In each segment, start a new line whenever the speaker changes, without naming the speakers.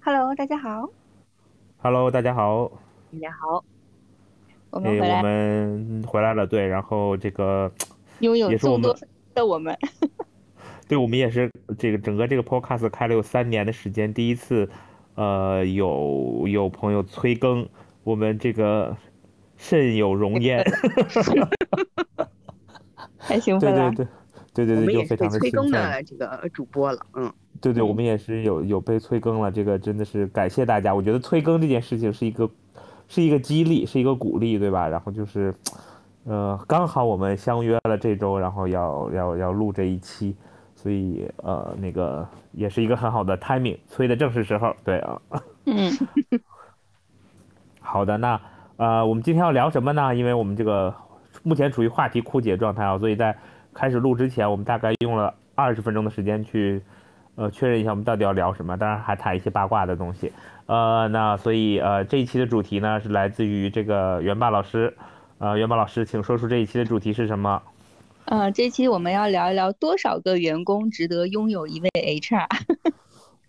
Hello，大家好。
Hello，大家好。
大家好，
哎，
我们回来
我们回来了，对，然后这个
拥有
也是我们
众多的我们，
对，我们也是这个整个这个 podcast 开了有三年的时间，第一次，呃，有有朋友催更，我们这个甚有容焉。
太兴
对
奋了。
对对，对对对，
我们也是
就非
被催更
常的兴奋。
的这个主播了，嗯，
对对，我
嗯
们也是有有被催更了，这个真的是感谢大家。我觉得催更这件事情是一个是一个激励，是一个鼓励，对吧？然后就是，呃，刚好我们相约了这周，然后要要要录这一期，所以呃，那个也是一个很好的 timing，催的正是时候。对啊，
嗯，
好的，那呃，我们今天要聊什么呢？因为我们这个目前处于话题枯竭状态啊，所以在开始录之前，我们大概用了二十分钟的时间去呃确认一下我们到底要聊什么，当然还谈一些八卦的东西。呃，那所以呃这一期的主题呢是来自于这个元霸老师，呃，元霸老师，请说出这一期的主题是什么？
呃，这期我们要聊一聊多少个员工值得拥有一位 HR。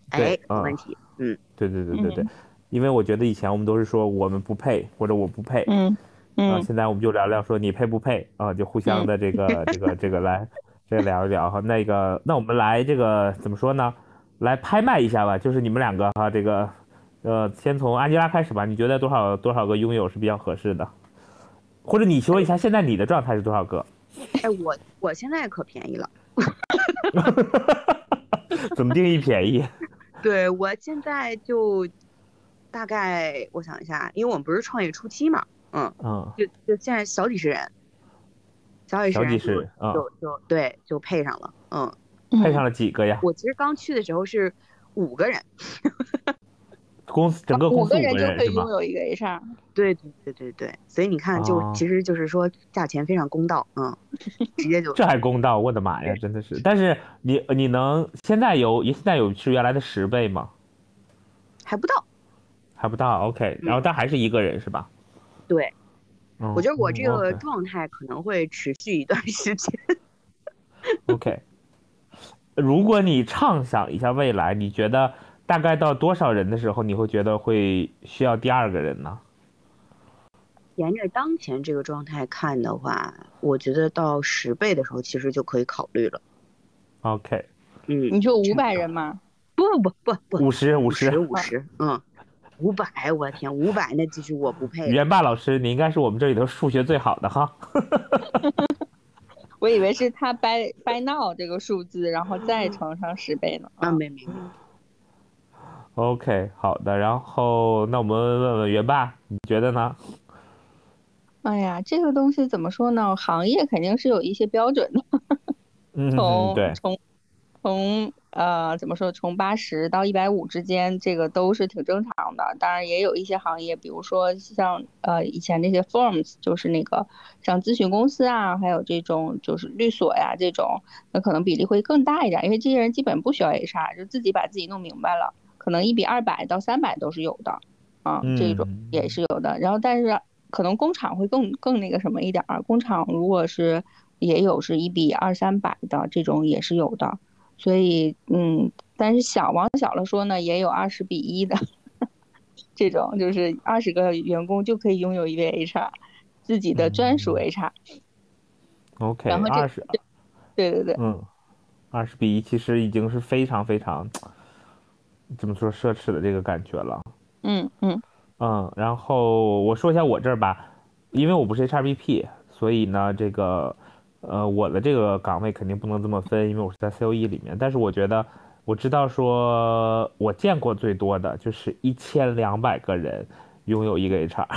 哎，
嗯
没问题，嗯，
对对对对对，因为我觉得以前我们都是说我们不配或者我不配，
嗯
啊，
嗯
现在我们就聊聊说你配不配啊，就互相的这个、这个这个来这个聊一聊哈。那个，那我们来这个怎么说呢？来拍卖一下吧，就是你们两个哈，这个呃，先从安吉拉开始吧。你觉得多少多少个拥有是比较合适的？或者你说一下现在你的状态是多少个？
哎，我我现在可便宜了，
怎么定义便宜？
对我现在就大概我想一下，因为我们不是创业初期嘛，嗯，
嗯，
就就现在小几十人，小几十
小几
人就
十人啊，
就就对就配上了，嗯，
配上了几个呀？
我其实刚去的时候是五个人，
公司整个
五
公司五
个人就可以拥？有一个 HR。
对对对对对，所以你看就
哦
其实就是说价钱非常公道，嗯，直接就
这还公道？我的妈呀，真的是！但是你你能现在有现在有是原来的十倍吗？
还不到，
还不到，OK，然后但还是一个人是吧？
对。
嗯，
我觉得我这个状态可能会持续一段时间。
OK，如果你畅想一下未来，你觉得大概到多少人的时候，你会觉得会需要第二个人呢？
沿着当前这个状态看的话，我觉得到十倍的时候，其实就可以考虑了。
OK，
嗯，
你就五百人吗？
不不不不不，
五十五
十。五十，嗯，五百，我天，五百那其实我不配了。
元霸老师，你应该是我们这里头数学最好的哈。
我以为是他 by by now 这个数字，然后再乘上十倍呢。
啊，没没没
，OK，好的，然后那我们问问元霸，你觉得呢？
哎呀，这个东西怎么说呢？行业肯定是有一些标准的。
嗯，
从
对，
从从呃怎么说，从八十到一百五之间，这个都是挺正常的。当然也有一些行业，比如说像呃以前那些 firms，就是那个像咨询公司啊，还有这种就是律所呀这种，那可能比例会更大一点，因为这些人基本不需要 HR，就自己把自己弄明白了，可能一比二百到三百都是有的，啊，这种
嗯
也是有的。然后但是可能工厂会更更那个什么一点儿，工厂如果是也有是一比二三百的这种也是有的，所以嗯，但是小往小了说呢，也有二十比一的 这种，就是二十个员工就可以拥有一位 HR，自己的专属
嗯
HR。
OK，
然后
二十，
对对对，
嗯，二十比一其实已经是非常非常怎么说奢侈的这个感觉了。
嗯嗯
嗯，然后我说一下我这儿吧，因为我不是 HRBP，所以呢，这个呃我的这个岗位肯定不能这么分，因为我是在 COE 里面。但是我觉得我知道说，我见过最多的就是一千两百个人拥有一个 HR，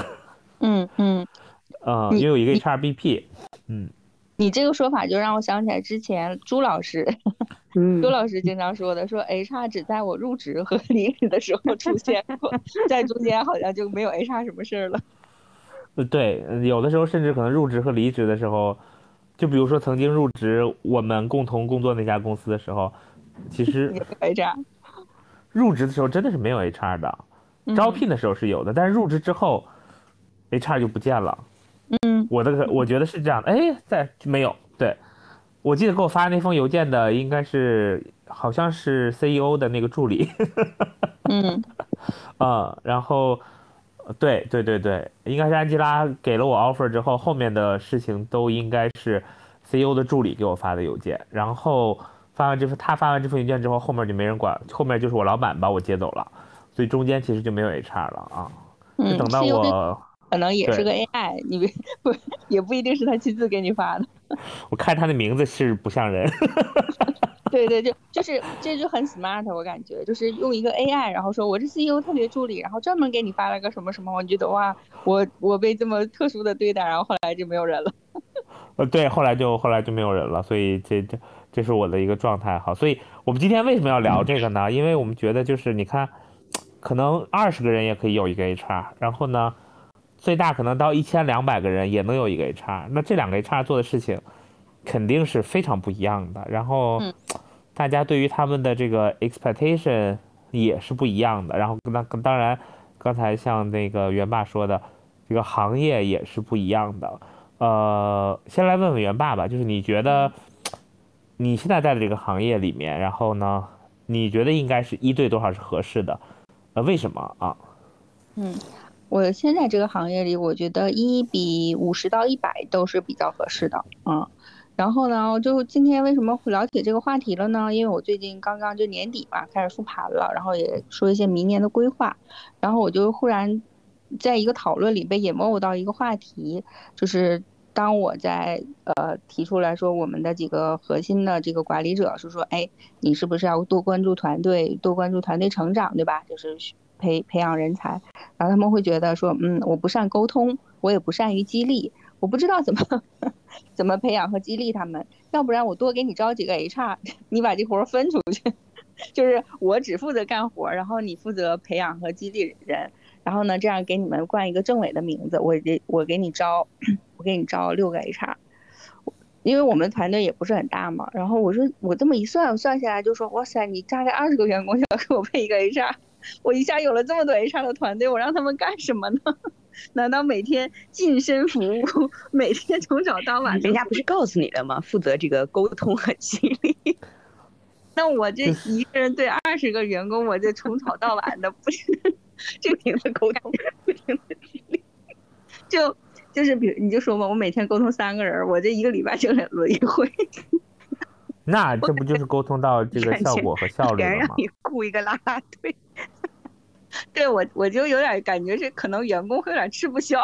嗯嗯，
呃，拥有一个 HRBP，嗯，
你这个说法就让我想起来之前朱老师，
嗯
朱老师经常说的，说 HR 只在我入职和 离职的时候出现过，在中间好像就没有 HR 什么事儿了。
呃对，呃有的时候甚至可能入职和离职的时候，就比如说曾经入职我们共同工作那家公司的时候，其实
HR，
入职的时候真的是没有 HR 的，
嗯。
招聘的时候是有的，但是入职之后，HR 就不见了。
嗯，
我的我觉得是这样的，哎，在没有对，我记得给我发那封邮件的应该是好像是 CEO 的那个助理，
嗯。
啊、然后对对对对，应该是安吉拉给了我 offer 之后，后面的事情都应该是 CEO 的助理给我发的邮件，然后发完这份他发完这份邮件之后，后面就没人管，后面就是我老板把我接走了，所以中间其实就没有 HR 了啊，等到我。
可能也是个 AI，你别不也不一定是他亲自给你发的。
我看他的名字是不像人，
对对，就就是这就很 smart，我感觉就是用一个 AI，然后说我是 CEO 特别助理，然后专门给你发了个什么什么，我觉得哇，我我被这么特殊的对待，然后后来就没有人了。
呃，对，后来就后来就没有人了，所以这这这是我的一个状态哈。所以我们今天为什么要聊这个呢？因为我们觉得就是你看，可能二十个人也可以有一个 HR，然后呢，最大可能到一千两百个人也能有一个 HR，那这两个 HR 做的事情肯定是非常不一样的。然后
嗯
大家对于他们的这个 expectation 也是不一样的。然后那当然，刚才像那个袁爸说的，这个行业也是不一样的。呃，先来问问袁爸吧，就是你觉得你现在在的这个行业里面，然后呢，你觉得应该是一对多少是合适的？呃，为什么啊？
嗯，我现在这个行业里，我觉得一比五十到一百都是比较合适的，嗯。然后呢，就今天为什么会聊起这个话题了呢？因为我最近刚刚就年底嘛，开始复盘了，然后也说一些明年的规划，然后我就忽然在一个讨论里被引诱到一个话题，就是当我在呃提出来说我们的几个核心的这个管理者是说，哎，你是不是要多关注团队，多关注团队成长，对吧？就是培培养人才。然后他们会觉得说，嗯，我不善沟通，我也不善于激励，我不知道怎么怎么培养和激励他们，要不然我多给你招几个 HR，你把这活儿分出去，就是我只负责干活儿，然后你负责培养和激励人，然后呢，这样给你们冠一个政委的名字，我给我给你招，我给你招六个 HR。因为我们团队也不是很大嘛，然后我说我这么一算，算下来就说，哇塞，你大概二十个员工就要给我配一个 HR，我一下有了这么多 HR 的团队，我让他们干什么呢？难道每天近身服务，每天从早到晚
人家不是告诉你了吗？负责这个沟通和激励。
那我这一个人对二十个员工，我这从早到晚的不是
不停的沟通，不停的激励。
就就是比如你就说嘛，我每天沟通三个人，我这一个礼拜就得轮一回。
那这不就是沟通到这个效果和效率了吗？
让你雇一个啦啦队，
对我我就有点感觉是可能员工会有点吃不消，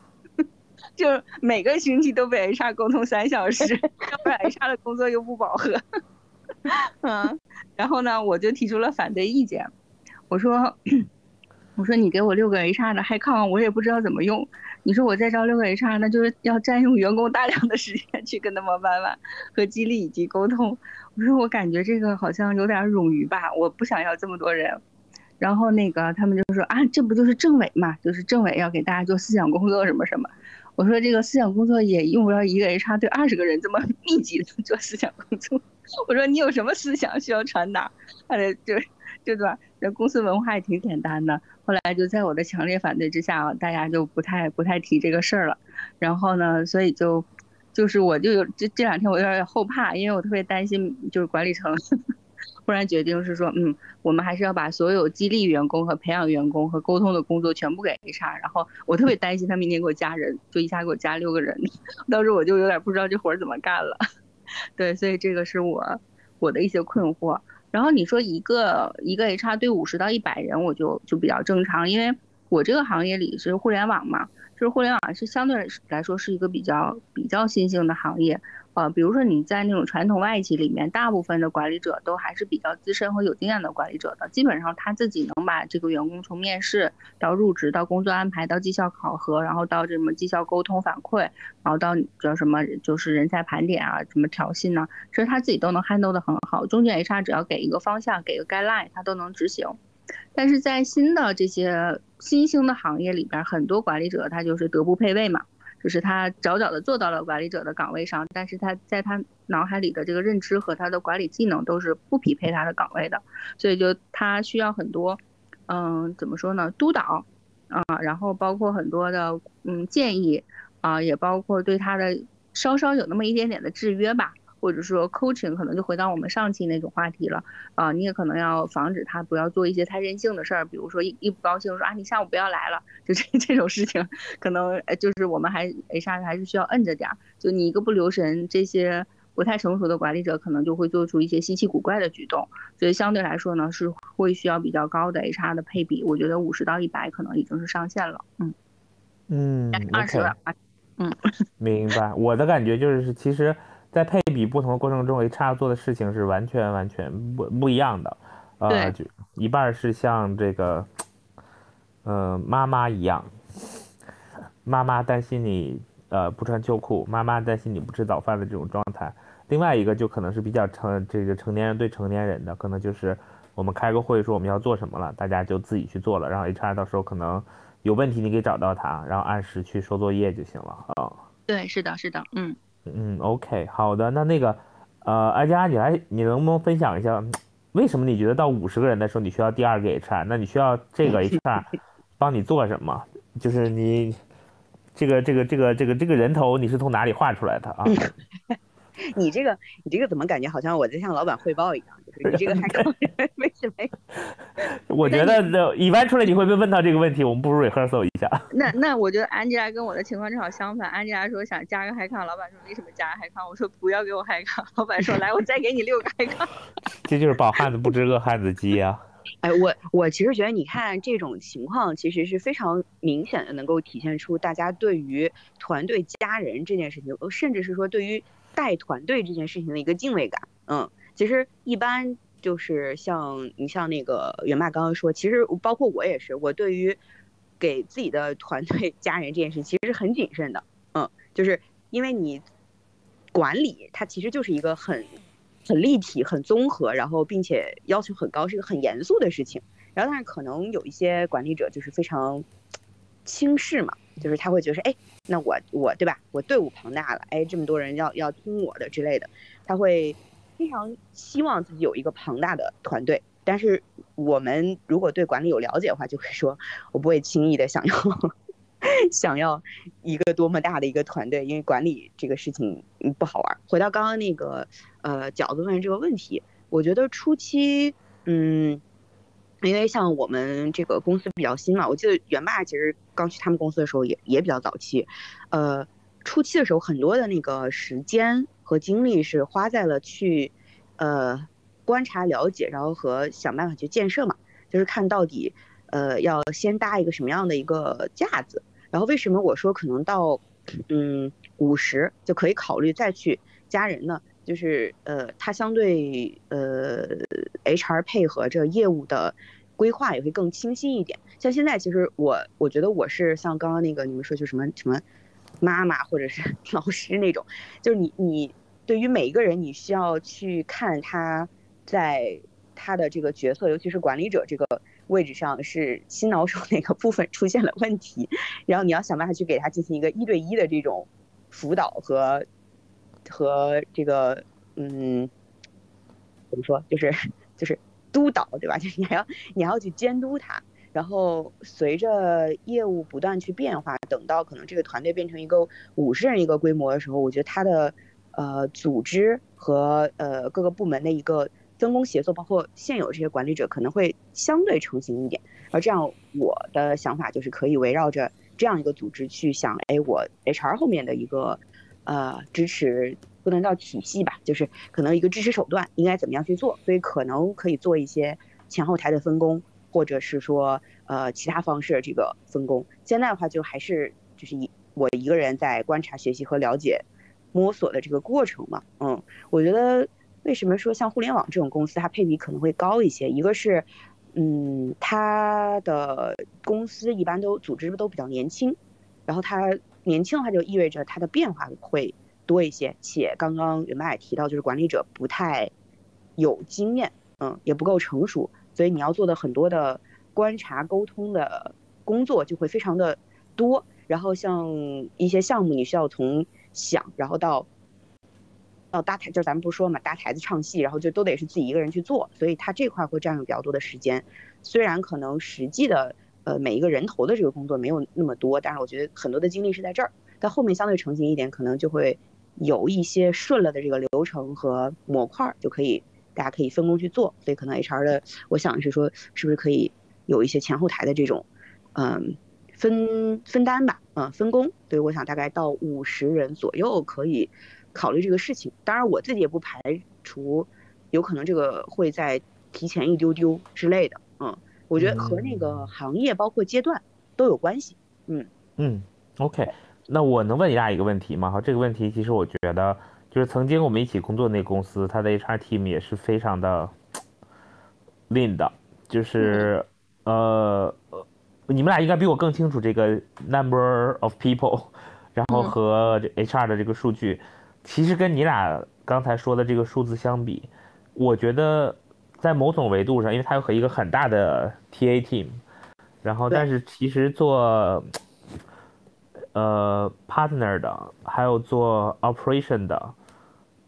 就是每个星期都被 HR 沟通三小时，要不然 HR 的工作又不饱和。嗯，然后呢，我就提出了反对意见，我说 我说你给我六个 HR 的 h i 我也不知道怎么用。你说我再招六个 HR，那就是要占用员工大量的时间去跟他们玩玩和激励以及沟通。我说我感觉这个好像有点冗余吧，我不想要这么多人。然后那个他们就说啊，这不就是政委嘛，就是政委要给大家做思想工作什么什么。我说这个思想工作也用不着一个 HR 对二十个人这么密集的做思想工作。我说你有什么思想需要传达？呃，就这段这公司文化也挺简单的。后来就在我的强烈反对之下，大家就不太不太提这个事儿了。然后呢，所以就就是我就有这这两天我有点后怕，因为我特别担心，就是管理层忽然决定是说，嗯，我们还是要把所有激励员工和培养员工和沟通的工作全部给 HR。然后我特别担心他明年给我加人，就一下给我加六个人，当时我就有点不知道这活儿怎么干了。对，所以这个是我我的一些困惑。然后你说一个一个 HR 对五十到一百人，我就就比较正常，因为我这个行业里是互联网嘛，就是互联网是相对来说是一个比较比较新兴的行业。呃，比如说你在那种传统外企里面，大部分的管理者都还是比较资深和有经验的管理者的，基本上他自己能把这个员工从面试到入职到工作安排到绩效考核，然后到这么绩效沟通反馈，然后到叫什么就是人才盘点啊，什么调薪呢，其实他自己都能 handle 的很好。中间 HR 只要给一个方向，给个 guideline，他都能执行。但是在新的这些新兴的行业里边，很多管理者他就是德不配位嘛。就是他早早的做到了管理者的岗位上，但是他在他脑海里的这个认知和他的管理技能都是不匹配他的岗位的，所以就他需要很多，嗯，怎么说呢，督导，啊，然后包括很多的嗯建议，啊，也包括对他的稍稍有那么一点点的制约吧。或者说 coaching 可能就回到我们上期那种话题了。啊，你也可能要防止他不要做一些太任性的事儿，比如说一一不高兴说啊你下午不要来了，就这这种事情，可能呃就是我们还 HR 还是需要摁着点儿，就你一个不留神，这些不太成熟的管理者可能就会做出一些稀奇古怪的举动，所以相对来说呢是会需要比较高的 HR 的配比，我觉得五十到一百可能已经是上限了，嗯。
嗯
二十
，OK，
嗯，
明白。我的感觉就是其实。在配比不同的过程中，HR 做的事情是完全完全不不一样的，呃，就一半是像这个，呃，妈妈一样，妈妈担心你呃不穿秋裤，妈妈担心你不吃早饭的这种状态。另外一个就可能是比较成这个成年人对成年人的，可能就是我们开个会说我们要做什么了，大家就自己去做了，然后 HR 到时候可能有问题你可以找到他，然后按时去收作业就行了啊。
对，是的，是的，嗯。
嗯，OK，好的，那那个，呃，艾佳，你来，你能不能分享一下，为什么你觉得到五十个人的时候你需要第二个 HR？那你需要这个 HR 帮你做什么？就是你这个这个这个这个这个人头你是从哪里画出来的啊？
你这个，你这个怎么感觉好像我在向老板汇报一样？就是你这个还可为什么？
我觉得那一般出来你会被问到这个问题，我们不如 rehearsal 一下。
那那我觉得安吉拉跟我的情况正好相反。安吉拉说想加个 high 抗，老板说为什么加个 high 抗？我说不要给我 high 抗。老板说来，我再给你六个 high 抗。
这就是饱汉子不知饿汉子饥啊。
哎，我我其实觉得你看这种情况，其实是非常明显的，能够体现出大家对于团队加人这件事情，甚至是说对于。带团队这件事情的一个敬畏感，嗯，其实一般就是像你像那个袁爸刚刚说，其实包括我也是，我对于给自己的团队 加人这件事，其实是很谨慎的，嗯，就是因为你管理它其实就是一个很很立体、很综合，然后并且要求很高，是一个很严肃的事情。然后但是可能有一些管理者就是非常轻视嘛。就是他会觉得，哎，那我我对吧？我队伍庞大了，哎，这么多人要要听我的之类的，他会非常希望自己有一个庞大的团队。但是我们如果对管理有了解的话，就会说，我不会轻易的想要 想要一个多么大的一个团队，因为管理这个事情不好玩。回到刚刚那个呃饺子问这个问题，我觉得初期，嗯。因为像我们这个公司比较新嘛，我记得元爸其实刚去他们公司的时候也也比较早期，呃，初期的时候很多的那个时间和精力是花在了去，呃，观察了解，然后和想办法去建设嘛，就是看到底，呃，要先搭一个什么样的一个架子，然后为什么我说可能到，嗯，五十就可以考虑再去加人呢？就是呃，它相对呃，HR 配合着业务的规划也会更清晰一点。像现在，其实我我觉得我是像刚刚那个你们说就什么什么妈妈或者是 老师那种，就是你你对于每一个人，你需要去看他在他的这个角色，尤其是管理者这个位置上是心脑手哪个部分出现了问题，然后你要想办法去给他进行一个一对一的这种辅导和。和这个，嗯，怎么说，就是就是督导，对吧？就是你还要你还要去监督他，然后随着业务不断去变化，等到可能这个团队变成一个五十人一个规模的时候，我觉得他的呃组织和呃各个部门的一个分工协作，包括现有这些管理者可能会相对成型一点。而这样，我的想法就是可以围绕着这样一个组织去想，哎，我 HR 后面的一个。呃，支持不能叫体系吧，就是可能一个支持手段应该怎么样去做，所以可能可以做一些前后台的分工，或者是说呃其他方式这个分工。现在的话就还是就是一我一个人在观察、学习和了解、摸索的这个过程嘛。嗯，我觉得为什么说像互联网这种公司它配比可能会高一些，一个是嗯它的公司一般都组织都比较年轻，然后它。年轻的话就意味着它的变化会多一些，且刚刚袁妈也提到，就是管理者不太有经验，嗯，也不够成熟，所以你要做的很多的观察、沟通的工作就会非常的多。然后像一些项目，你需要从想，然后到到搭台，就咱们不说嘛，搭台子唱戏，然后就都得是自己一个人去做，所以它这块会占用比较多的时间。虽然可能实际的。呃，每一个人头的这个工作没有那么多，但是我觉得很多的精力是在这儿，到后面相对成型一点，可能就会有一些顺了的这个流程和模块，就可以大家可以分工去做。所以可能 HR 的，我想是说，是不是可以有一些前后台的这种，嗯，分分担吧，嗯，分工。所以我想大概到五十人左右可以考虑这个事情。当然我自己也不排除，有可能这个会在提前一丢丢之类的，我觉得和那个行业包括阶段都有关系。嗯
嗯，OK，那我能问你俩一个问题吗？哈，这个问题其实我觉得就是曾经我们一起工作那个公司，它的 HR team 也是非常的 lean 的，就是呃，你们俩应该比我更清楚这个 number of people，然后和这 HR 的这个数据，其实跟你俩刚才说的这个数字相比，我觉得。在某种维度上，因为它有和一个很大的 TA team，然后但是其实做呃 partner 的，还有做 operation 的，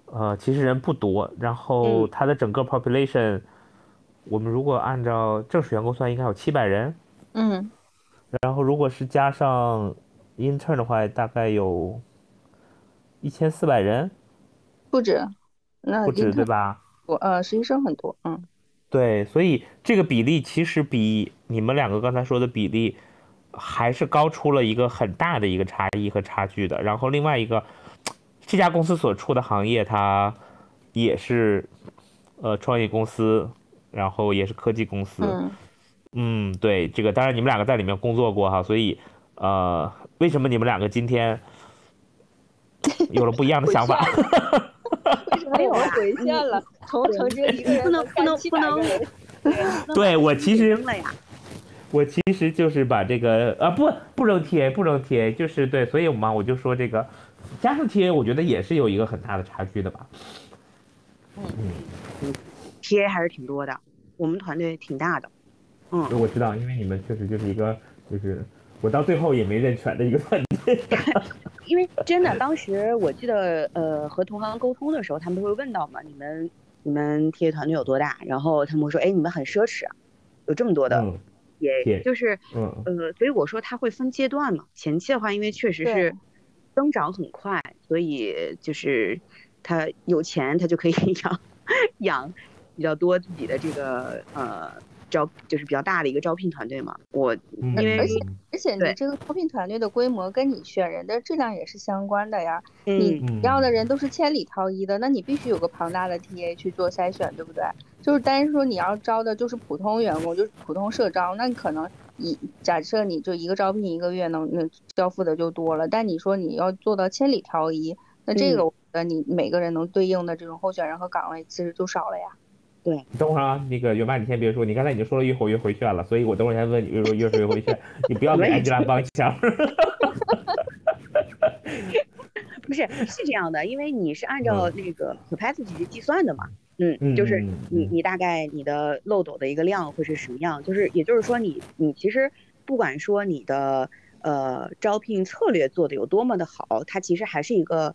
呃，其实人不多。然后它的整个 population，我们如果按照正式员工算，应该有七百人。
嗯。
然后如果是加上 intern 的话，大概有一千四百人。
不止。那
不止对吧？
我呃，实习生很多，嗯，
对，所以这个比例其实比你们两个刚才说的比例还是高出了一个很大的一个差异和差距的。然后另外一个，这家公司所处的行业它也是呃创业公司，然后也是科技公司，嗯，对，这个当然你们两个在里面工作过哈，所以呃，为什么你们两个今天 有了不一样的想法？
没有回线了，从曾经一个人
不能不能不能，
对我其实我其实就是把这个啊不不扔 TA 不扔 TA 就是对，所以嘛我就说这个加上 TA 我觉得也是有一个很大的差距的吧。
嗯嗯，TA 还是挺多的，我们团队挺大的。嗯，
我知道，因为你们确实就是一个就是我到最后也没认全的一个团队。
因为真的，当时我记得，呃，和同行沟通的时候，他们都会问到嘛，你们你们 TA 团队有多大？然后他们会说，哎，你们很奢侈，有这么多的，也就是，呃，所以我说他会分阶段嘛。前期的话，因为确实是增长很快，所以就是他有钱，他就可以 养养比较多自己的这个呃。招就是比较大的一个招聘团队嘛，我因为
而且而且你这个招聘团队的规模跟你选人的质量也是相关的呀。你要的人都是千里挑一的，那你必须有个庞大的 TA 去做筛选，对不对？就是单说你要招的就是普通员工，就是普通社招，那你可能一假设你就一个招聘一个月能能交付的就多了，但你说你要做到千里挑一，那这个我觉得你每个人能对应的这种候选人和岗位其实就少了呀。
对，
你等会儿啊，那个元爸，你先别说，你刚才已经说了越活越回旋了，所以我等会儿先问你，越说越说越回旋，你不要给安吉拉帮腔。
不是，是这样的，因为你是按照那个 capacity 去计算的嘛，嗯嗯，就是你你大概你的漏斗的一个量会是什么样，就是也就是说你你其实不管说你的呃招聘策略做的有多么的好，它其实还是一个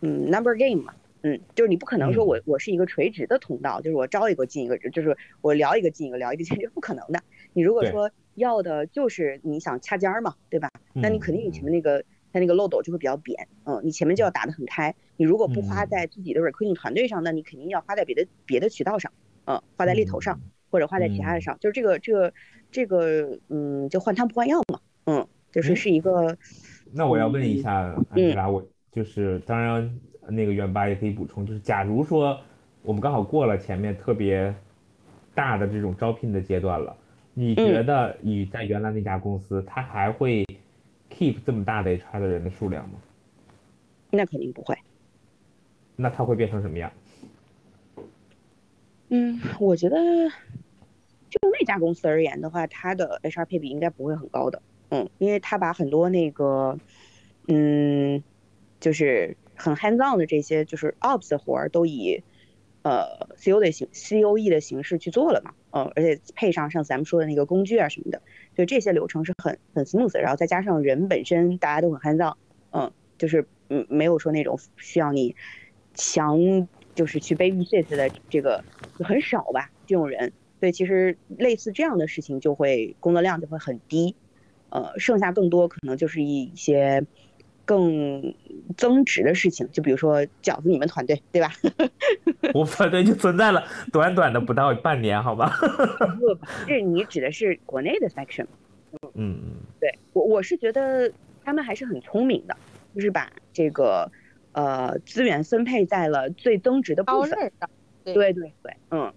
嗯 number game 嘛。嗯，就是你不可能说我我是一个垂直的通道，就是我招一个进一个，就是我聊一个进一个，聊一个进一个，不可能的。你如果说要的就是你想掐尖儿嘛，对吧？那你肯定你前面那个它那个漏斗就会比较扁，嗯，你前面就要打得很开。你如果不花在自己的 recruiting 团队上，那你肯定要花在别的别的渠道上，嗯，花在猎头上或者花在其他的上，就是这个这个这个，嗯，就换汤不换药嘛，嗯，就是是一个。
那我要问一下安吉拉，我就是当然。那个元八也可以补充，就是假如说我们刚好过了前面特别大的这种招聘的阶段了，你觉得你在原来那家公司，他还会 keep 这么大的 HR 的人的数量吗？
那肯定不会。
那他会变成什么样？
嗯，我觉得就那家公司而言的话，他的 HR 配比应该不会很高的。嗯，因为他把很多那个，嗯，就是。很 hands on 的这些就是 ops 的活儿都以，呃 C O 的形 C O E 的形式去做了嘛，嗯，而且配上上次咱们说的那个工具啊什么的，就这些流程是很很 smooth，然后再加上人本身大家都很 hands on，嗯，就是嗯没有说那种需要你强就是去 babysit 的这个就很少吧这种人，所以其实类似这样的事情就会工作量就会很低，呃，剩下更多可能就是一些。更增值的事情，就比如说饺子你们团队，对吧？
我们团队就存在了短短的不到半年，好吧？
不，这你指的是国内的 section。
嗯嗯，
对我我是觉得他们还是很聪明的，就是把这个呃资源分配在了最增值的部分
上。
对对对，嗯。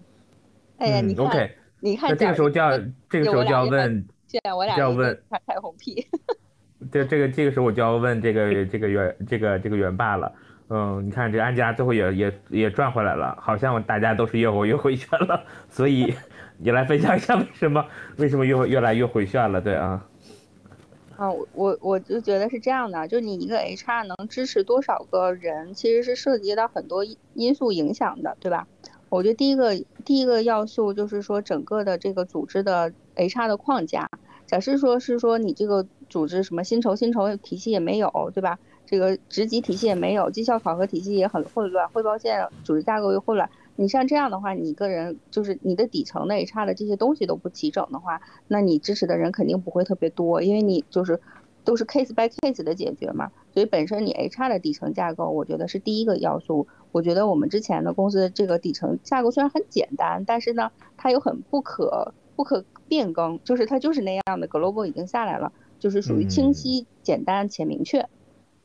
哎呀，你看
，OK，
你看，
这个时候就要这个时候就要问，
现在我俩
就要问
他开红屁。
这这个这个时候我就要问这个这个元这个这个元霸了，嗯，你看这安吉拉最后也也也赚回来了，好像大家都是越活越回旋了，所以你来分享一下为什么为什么越越来越回旋了？对啊。
啊，我我就觉得是这样的，就你一个 HR 能支持多少个人，其实是涉及到很多因素影响的，对吧？我觉得第一个第一个要素就是说整个的这个组织的 HR 的框架。假设说是说你这个组织什么薪酬薪酬体系也没有，对吧？这个职级体系也没有，绩效考核体系也很混乱，汇报线组织架构又混乱。你像这样的话，你个人就是你的底层的 HR 的这些东西都不齐整的话，那你支持的人肯定不会特别多，因为你就是都是 case by case 的解决嘛。所以本身你 HR 的底层架构，我觉得是第一个要素。我觉得我们之前的公司的这个底层架构虽然很简单，但是呢，它有很不可不可。变更就是它就是那样的，global 已经下来了，就是属于清晰、简单且明确。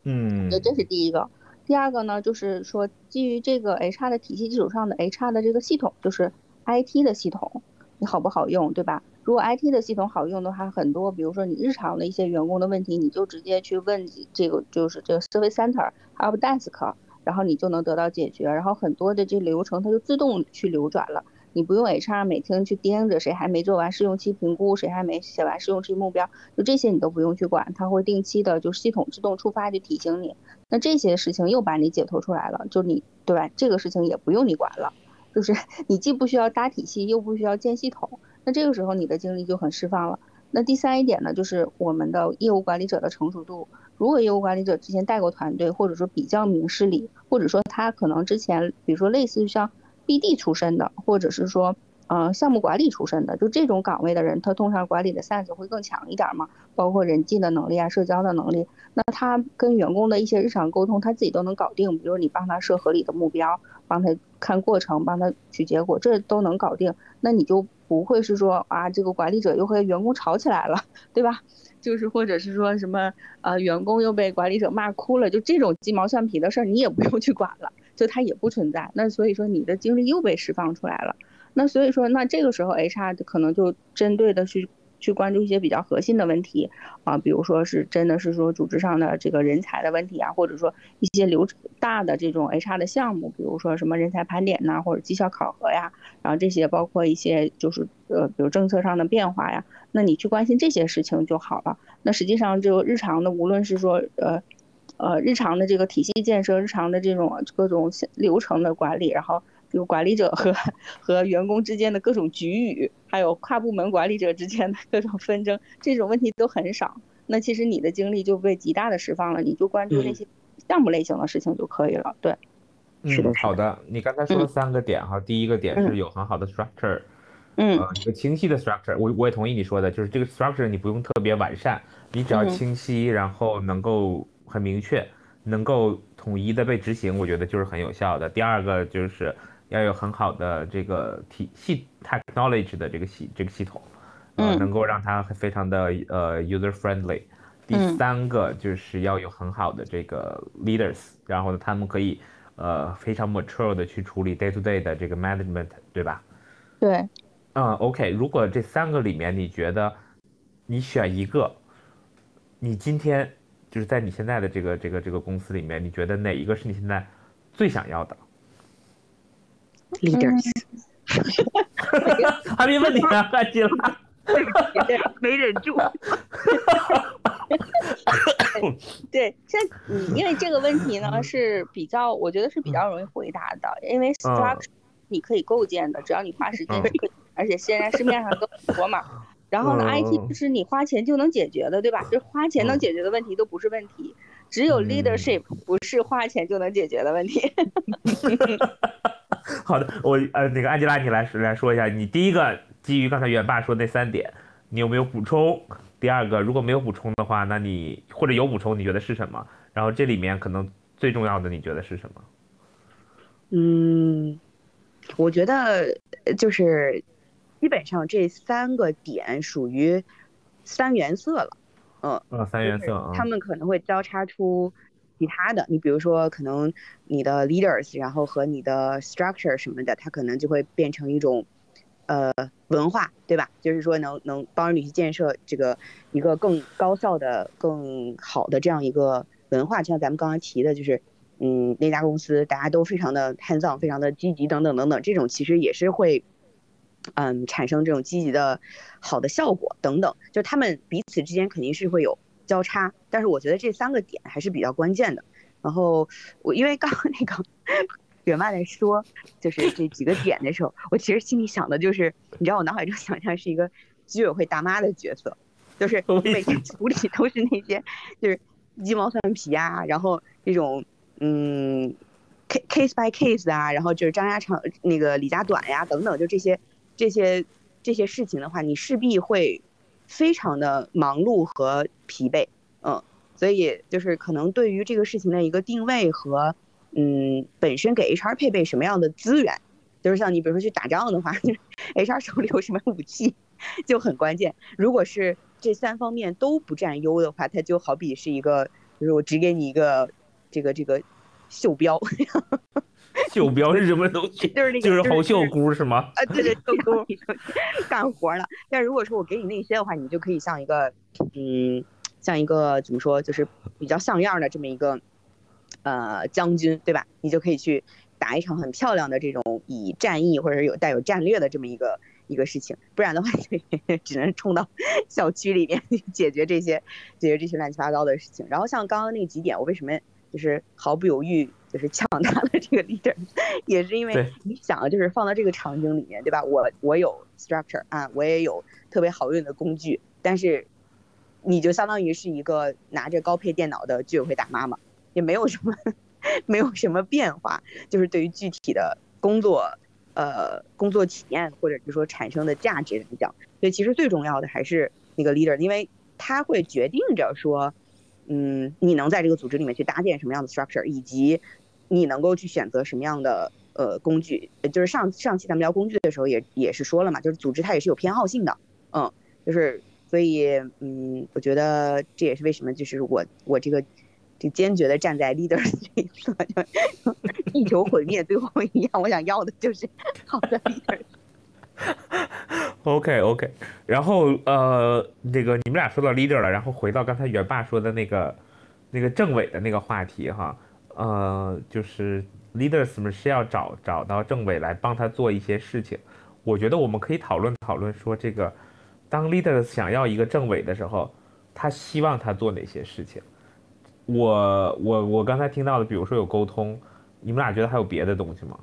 嗯，
对，这是第一个。第二个呢，就是说基于这个 HR 的体系基础上的 HR 的这个系统，就是 IT 的系统，你好不好用，对吧？如果 IT 的系统好用的话，很多比如说你日常的一些员工的问题，你就直接去问这个就是这个 Service Center、Help Desk，然后你就能得到解决，然后很多的这流程它就自动去流转了。你不用 HR 每天去盯着谁还没做完试用期评估，谁还没写完试用期目标，就这些你都不用去管，它会定期的就系统自动触发去提醒你。那这些事情又把你解脱出来了，就你对吧？这个事情也不用你管了，就是 你既不需要搭体系，又不需要建系统，那这个时候你的精力就很释放了。那第三一点呢，就是我们的业务管理者的成熟度。如果业务管理者之前带过团队，或者说比较明事理，或者说他可能之前比如说类似于像。BD 出身的，或者是说，呃，项目管理出身的，就这种岗位的人，他通常管理的 sense 会更强一点嘛，包括人际的能力啊，社交的能力。那他跟员工的一些日常沟通，他自己都能搞定。比如你帮他设合理的目标，帮他看过程，帮他取结果，这都能搞定。那你就不会是说啊，这个管理者又和员工吵起来了，对吧？就是或者是说什么，呃，员工又被管理者骂哭了，就这种鸡毛蒜皮的事儿，你也不用去管了。就它也不存在，那所以说你的精力又被释放出来了，那所以说那这个时候 HR 可能就针对的去去关注一些比较核心的问题啊，比如说是真的是说组织上的这个人才的问题啊，或者说一些流大的这种 HR 的项目，比如说什么人才盘点呐，或者绩效考核呀，然后这些包括一些就是呃比如政策上的变化呀，那你去关心这些事情就好了。那实际上就日常的无论是说呃。呃，日常的这个体系建设，日常的这种各种流程的管理，然后有管理者和 和员工之间的各种局域，还有跨部门管理者之间的各种纷争，这种问题都很少。那其实你的精力就被极大的释放了，你就关注那些项目类型的事情就可以了。对，
是的，
好的。你刚才说了三个点哈，第一个点是有很好的 structure，
嗯，
一个清晰的 structure，我我也同意你说的，就是这个 structure 你不用特别完善，你只要清晰，然后能够。很明确，能够统一的被执行，我觉得就是很有效的。第二个就是要有很好的这个体系 technology 的这个系这个系统，呃，能够让它非常的呃 user friendly。第三个就是要有很好的这个 leaders，然后呢，他们可以呃非常 mature 的去处理 day to day 的这个 management，对吧？
对。
嗯，OK。如果这三个里面你觉得你选一个，你今天。就是在你现在的这个这个这个公司里面，你觉得哪一个是你现在最想要的
？Leaders，
还没问你呢，安吉拉，
没忍住。
对，现在你因为这个问题呢是比较，我觉得是比较容易回答的，因为 structure 你可以构建的，只要你花时间，而且现在市面上都很多嘛。然后呢，IT 就是你花钱就能解决的，对吧？就是花钱能解决的问题都不是问题，只有 leadership 不是花钱就能解决的问题。
好的，我呃那个安吉拉，你来来说一下，你第一个基于刚才元爸说那三点，你有没有补充？第二个如果没有补充的话，那你或者有补充，你觉得是什么？然后这里面可能最重要的，你觉得是什么？
嗯，我觉得就是基本上这三个点属于三原色了，嗯，
呃，三原色啊，
他们可能会交叉出其他的，你比如说可能你的 leaders，然后和你的 structure 什么的，它可能就会变成一种呃文化，对吧？就是说能能帮助你去建设这个一个更高效的、更好的这样一个文化，就像咱们刚刚提的，就是。嗯，那家公司大家都非常的 hands on，非常的积极，等等等等，这种其实也是会，嗯，产生这种积极的好的效果等等。就他们彼此之间肯定是会有交叉，但是我觉得这三个点还是比较关键的。然后我因为刚刚那个 远妈在说，就是这几个点的时候，我其实心里想的就是，你知道我脑海中想象是一个居委会大妈的角色，就是每天处理都是那些就是鸡毛蒜皮啊，然后这种。嗯，case by case 啊，然后就是张家长那个李家短呀，等等，就这些这些这些事情的话，你势必会非常的忙碌和疲惫，嗯，所以就是可能对于这个事情的一个定位和嗯本身给 HR 配备什么样的资源，就是像你比如说去打仗的话，就是 HR 手里有什么武器就很关键。如果是这三方面都不占优的话，它就好比是一个，就是我只给你一个。这个这个袖标，
袖标是什么东西？
就是那个，
就是红袖箍是吗？
啊，对对，袖 箍干活了。但如果说我给你那些的话，你就可以像一个，嗯，像一个怎么说，就是比较像样的这么一个，呃，将军，对吧？你就可以去打一场很漂亮的这种以战役或者有带有战略的这么一个一个事情。不然的话，只能冲到小区里面解决这些解决这些乱七八糟的事情。然后像刚刚那几点，我为什么？就是毫不犹豫，就是抢他的这个 leader，也是因为你想，就是放到这个场景里面，对吧？我我有 structure 啊，我也有特别好用的工具，但是你就相当于是一个拿着高配电脑的居委会大妈嘛，也没有什么 没有什么变化，就是对于具体的工作，呃，工作体验或者是说产生的价值来讲，所以其实最重要的还是那个 leader，因为他会决定着说。嗯，你能在这个组织里面去搭建什么样的 structure，以及你能够去选择什么样的呃工具，就是上上期咱们聊工具的时候也也是说了嘛，就是组织它也是有偏好性的，嗯，就是所以嗯，我觉得这也是为什么就是我我这个就坚决的站在 leader 这一侧，就 地球毁灭最后一样，我想要的就是 好的 leader。
OK OK，然后呃，那个你们俩说到 leader 了，然后回到刚才元爸说的那个那个政委的那个话题哈，呃，就是 leaders 们是要找找到政委来帮他做一些事情。我觉得我们可以讨论讨论说，这个当 leaders 想要一个政委的时候，他希望他做哪些事情？我我我刚才听到的，比如说有沟通，你们俩觉得还有别的东西吗？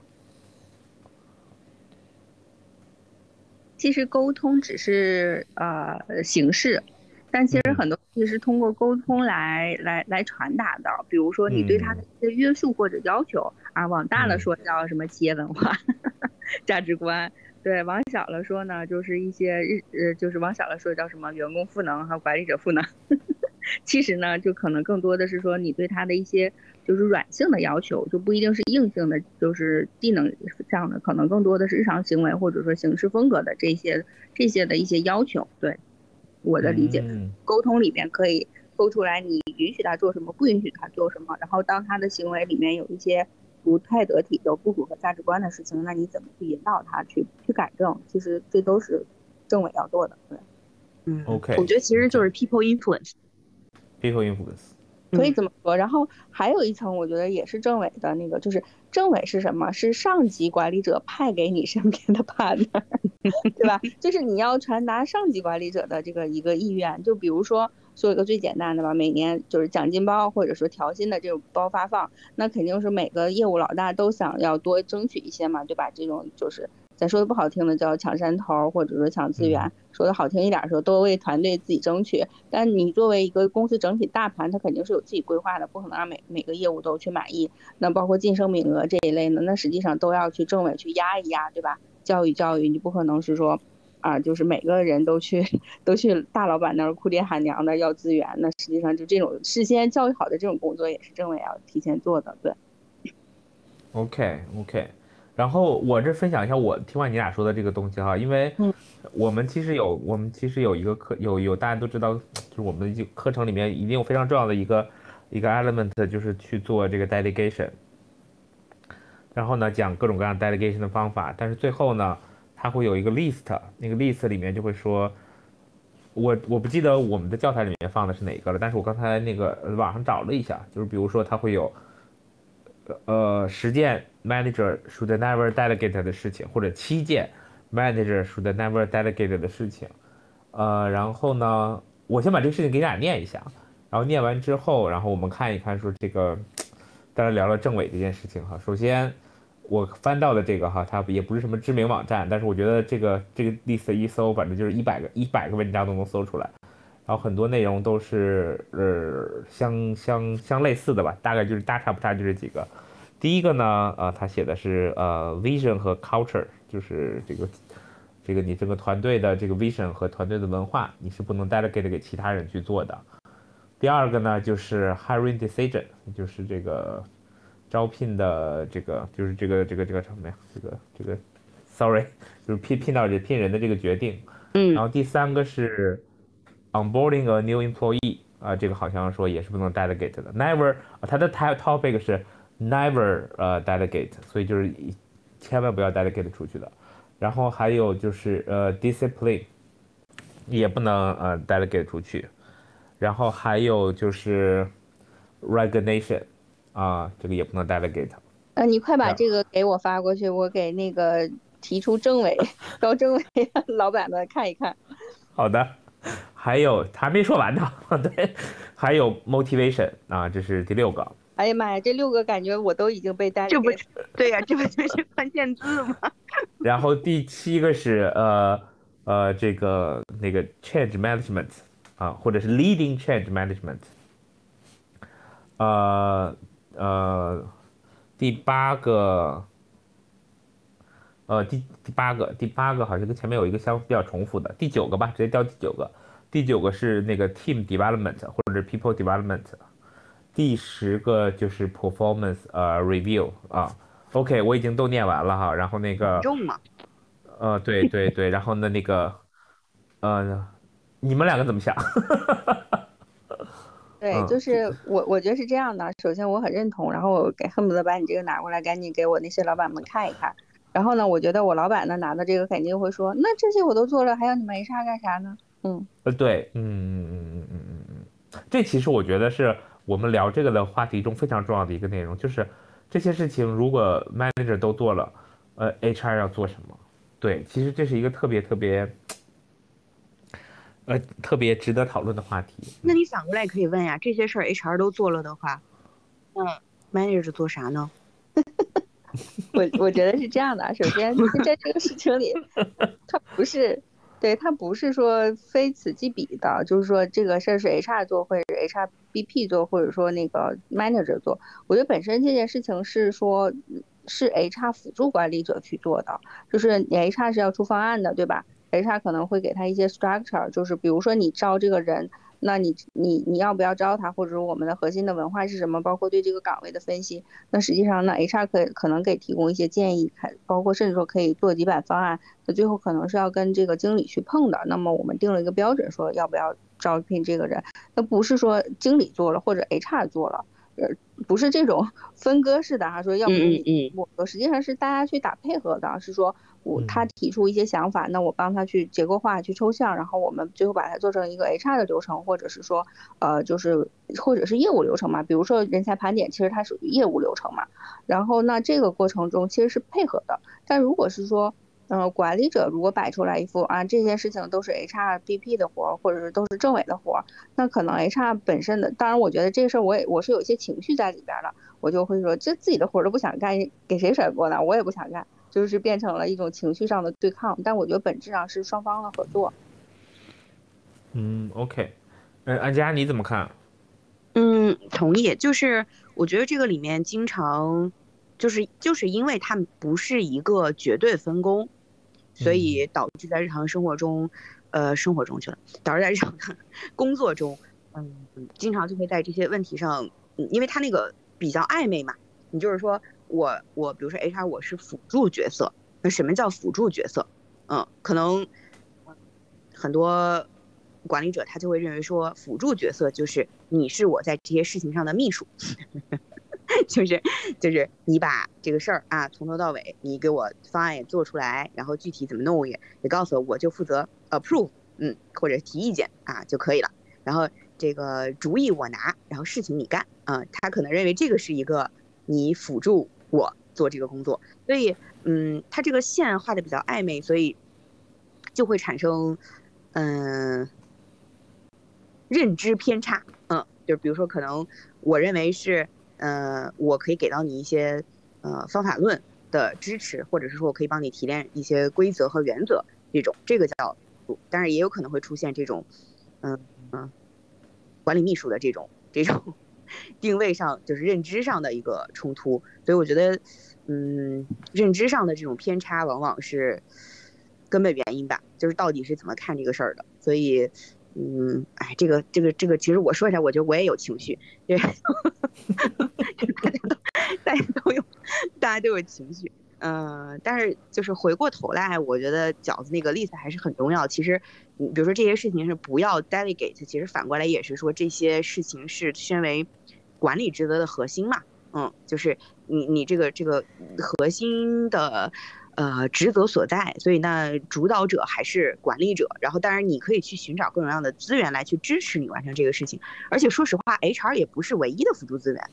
其实沟通只是呃形式，但其实很多东西是通过沟通来来来传达的。比如说你对他的一些约束或者要求啊，往大了说叫什么企业文化、价值观；对，往小了说呢，就是一些日呃，就是往小了说叫什么员工赋能和管理者赋能。其实呢，就可能更多的是说你对他的一些。就是软性的要求，就不一定是硬性的，就是技能上的，可能更多的是日常行为或者说行事风格的这些这些的一些要求。对我的理解，沟通里边可以勾出来你允许他做什么，不允许他做什么。然后当他的行为里面有一些不太得体的、不符合价值观的事情，那你怎么去引导他去去改正？其实这都是政委要做的。对，
嗯
，OK，
我觉得其实就是 people influence，people
influence。
可以这么说，然后还有一层，我觉得也是政委的那个，就是政委是什么？是上级管理者派给你身边的 partner，对吧？就是你要传达上级管理者的这个一个意愿。就比如说说一个最简单的吧，每年就是奖金包或者说调薪的这种包发放，那肯定是每个业务老大都想要多争取一些嘛，对吧？这种就是。咱说的不好听的叫抢山头，或者说抢资源；说的好听一点说，都为团队自己争取。但你作为一个公司整体大盘，它肯定是有自己规划的，不可能让每每个业务都去满意。那包括晋升名额这一类呢，那实际上都要去政委去压一压，对吧？教育教育，你不可能是说啊，就是每个人都去都去大老板那儿哭爹喊娘的要资源，那实际上就这种事先教育好的这种工作也是政委要提前做的，对。
OK OK，然后我这分享一下我听完你俩说的这个东西哈，因为我们其实有我们其实有一个课有有大家都知道，就是我们的课程里面一定有非常重要的一个一个 element 就是去做这个 delegation，然后呢讲各种各样 delegation 的方法，但是最后呢它会有一个 list，那个 list 里面就会说，我我不记得我们的教材里面放的是哪个了，但是我刚才那个网上找了一下，就是比如说它会有。呃，十件 manager should never delegate 的事情，或者七件 manager should never delegate 的事情。呃，然后呢，我先把这个事情给你俩念一下，然后念完之后，然后我们看一看说这个，大家聊聊政委这件事情哈。首先，我翻到的这个哈，它也不是什么知名网站，但是我觉得这个这个 list 一搜，反正就是一百个一百个文章都能搜出来，然后很多内容都是呃相相相类似的吧，大概就是大差不差就这几个。第一个呢，呃，他写的是呃 vision 和 culture，就是这个这个你这个团队的这个 vision 和团队的文化，你是不能 delegate 给其他人去做的。第二个呢，就是 hiring decision，就是这个招聘的这个就是这个这个这个什么呀？这个这个 sorry，就是聘聘到这聘人的这个决定。
嗯。
然后第三个是 onboarding a new employee，啊，这个好像说也是不能 delegate 的。Never，它的 topic 是。Never 呃 delegate，所以就是千万不要 delegate 出去的。然后还有就是呃 discipline，也不能呃 delegate 出去。然后还有就是 recognition，啊，这个也不能 delegate。
呃，你快把这个给我发过去，我给那个提出政委、高政委 老板们看一看。
好的。还有还没说完呢，对，还有 motivation 啊，这是第六个。
哎呀妈呀，这六个感觉我都已经被带
这不对呀，这不就是 关键字吗？
然后第七个是呃呃这个那个 change management 啊，或者是 leading change management。呃呃，第八个，呃第第八个第八个好像跟前面有一个相比较重复的，第九个吧，直接调第九个。第九个是那个 team development 或者是 people development。第十个就是 performance 呃 review 啊，OK 我已经都念完了哈，然后那个
重吗？
呃对对对，然后呢那个呃你们两个怎么想？
对，就是我我觉得是这样的，首先我很认同，然后我给恨不得把你这个拿过来，赶紧给我那些老板们看一看。然后呢，我觉得我老板呢拿到这个肯定会说，那这些我都做了，还要你们 HR 干啥呢？嗯，
呃对，嗯嗯嗯嗯嗯嗯嗯，这其实我觉得是。我们聊这个的话题中非常重要的一个内容，就是这些事情如果 manager 都做了，呃，HR 要做什么？对，其实这是一个特别特别，呃，特别值得讨论的话题。
那你反过来可以问呀，这些事儿 HR 都做了的话，嗯 manager 做啥呢？
我我觉得是这样的，首先在这个事情里，他不是。对他不是说非此即彼的，就是说这个事儿是 HR 做，或者是 B P 做，或者说那个 manager 做。我觉得本身这件事情是说，是 HR 辅助管理者去做的，就是你 HR 是要出方案的，对吧？HR 可能会给他一些 structure，就是比如说你招这个人。那你你你要不要招他，或者说我们的核心的文化是什么？包括对这个岗位的分析。那实际上呢，HR 可可能给提供一些建议，还包括甚至说可以做几版方案。那最后可能是要跟这个经理去碰的。那么我们定了一个标准，说要不要招聘这个人？那不是说经理做了或者 HR 做了，呃，不是这种 分割式的哈，说要不你我实际上是大家去打配合的，是说。我他提出一些想法，那我帮他去结构化、去抽象，然后我们最后把它做成一个 HR 的流程，或者是说，呃，就是或者是业务流程嘛。比如说人才盘点，其实它属于业务流程嘛。然后那这个过程中其实是配合的。但如果是说，呃，管理者如果摆出来一副啊，这件事情都是 HRBP 的活儿，或者是都是政委的活儿，那可能 HR 本身的，当然我觉得这个事儿我也我是有一些情绪在里边的，我就会说这自己的活儿都不想干，给谁甩锅呢？我也不想干。就是变成了一种情绪上的对抗，但我觉得本质上是双方的合作。
嗯，OK，嗯，安佳你怎么看？
嗯，同意。就是我觉得这个里面经常，就是就是因为他们不是一个绝对分工，所以导致在日常生活中，呃，生活中去了，导致在日常的工作中，嗯，经常就会在这些问题上，因为他那个比较暧昧嘛，你就是说我我比如说 HR 我是辅助角色，那什么叫辅助角色？嗯，可能很多管理者他就会认为说辅助角色就是你是我在这些事情上的秘书。就是就是你把这个事儿啊从头到尾，你给我方案也做出来，然后具体怎么弄也也告诉我，我就负责 approve，嗯，或者提意见啊就可以了。然后这个主意我拿，然后事情你干啊。他可能认为这个是一个你辅助我做这个工作，所以嗯，他这个线画的比较暧昧，所以就会产生嗯认知偏差，嗯，就比如说可能我认为是。呃，我可以给到你一些呃方法论的支持，或者是说我可以帮你提炼一些规则和原则，这种这个叫，但是也有可能会出现这种，嗯嗯，管理秘书的这种这种 定位上就是认知上的一个冲突，所以我觉得，嗯，认知上的这种偏差往往是根本原因吧，就是到底是怎么看这个事儿的，所以。嗯，哎，这个这个这个，其实我说一下，我觉得我也有情绪，对，大家都大家都有，大家都有情绪，嗯，但是就是回过头来，我觉得饺子那个例子还是很重要。其实，你比如说这些事情是不要 delegate，其实反过来也是说这些事情是身为管理职责的核心嘛，嗯，就是你你这个这个核心的。呃，职责所在，所以那主导者还是管理者。然后，当然你可以去寻找各种各样的资源来去支持你完成这个事情。而且说实话，HR 也不是唯一的辅助资源，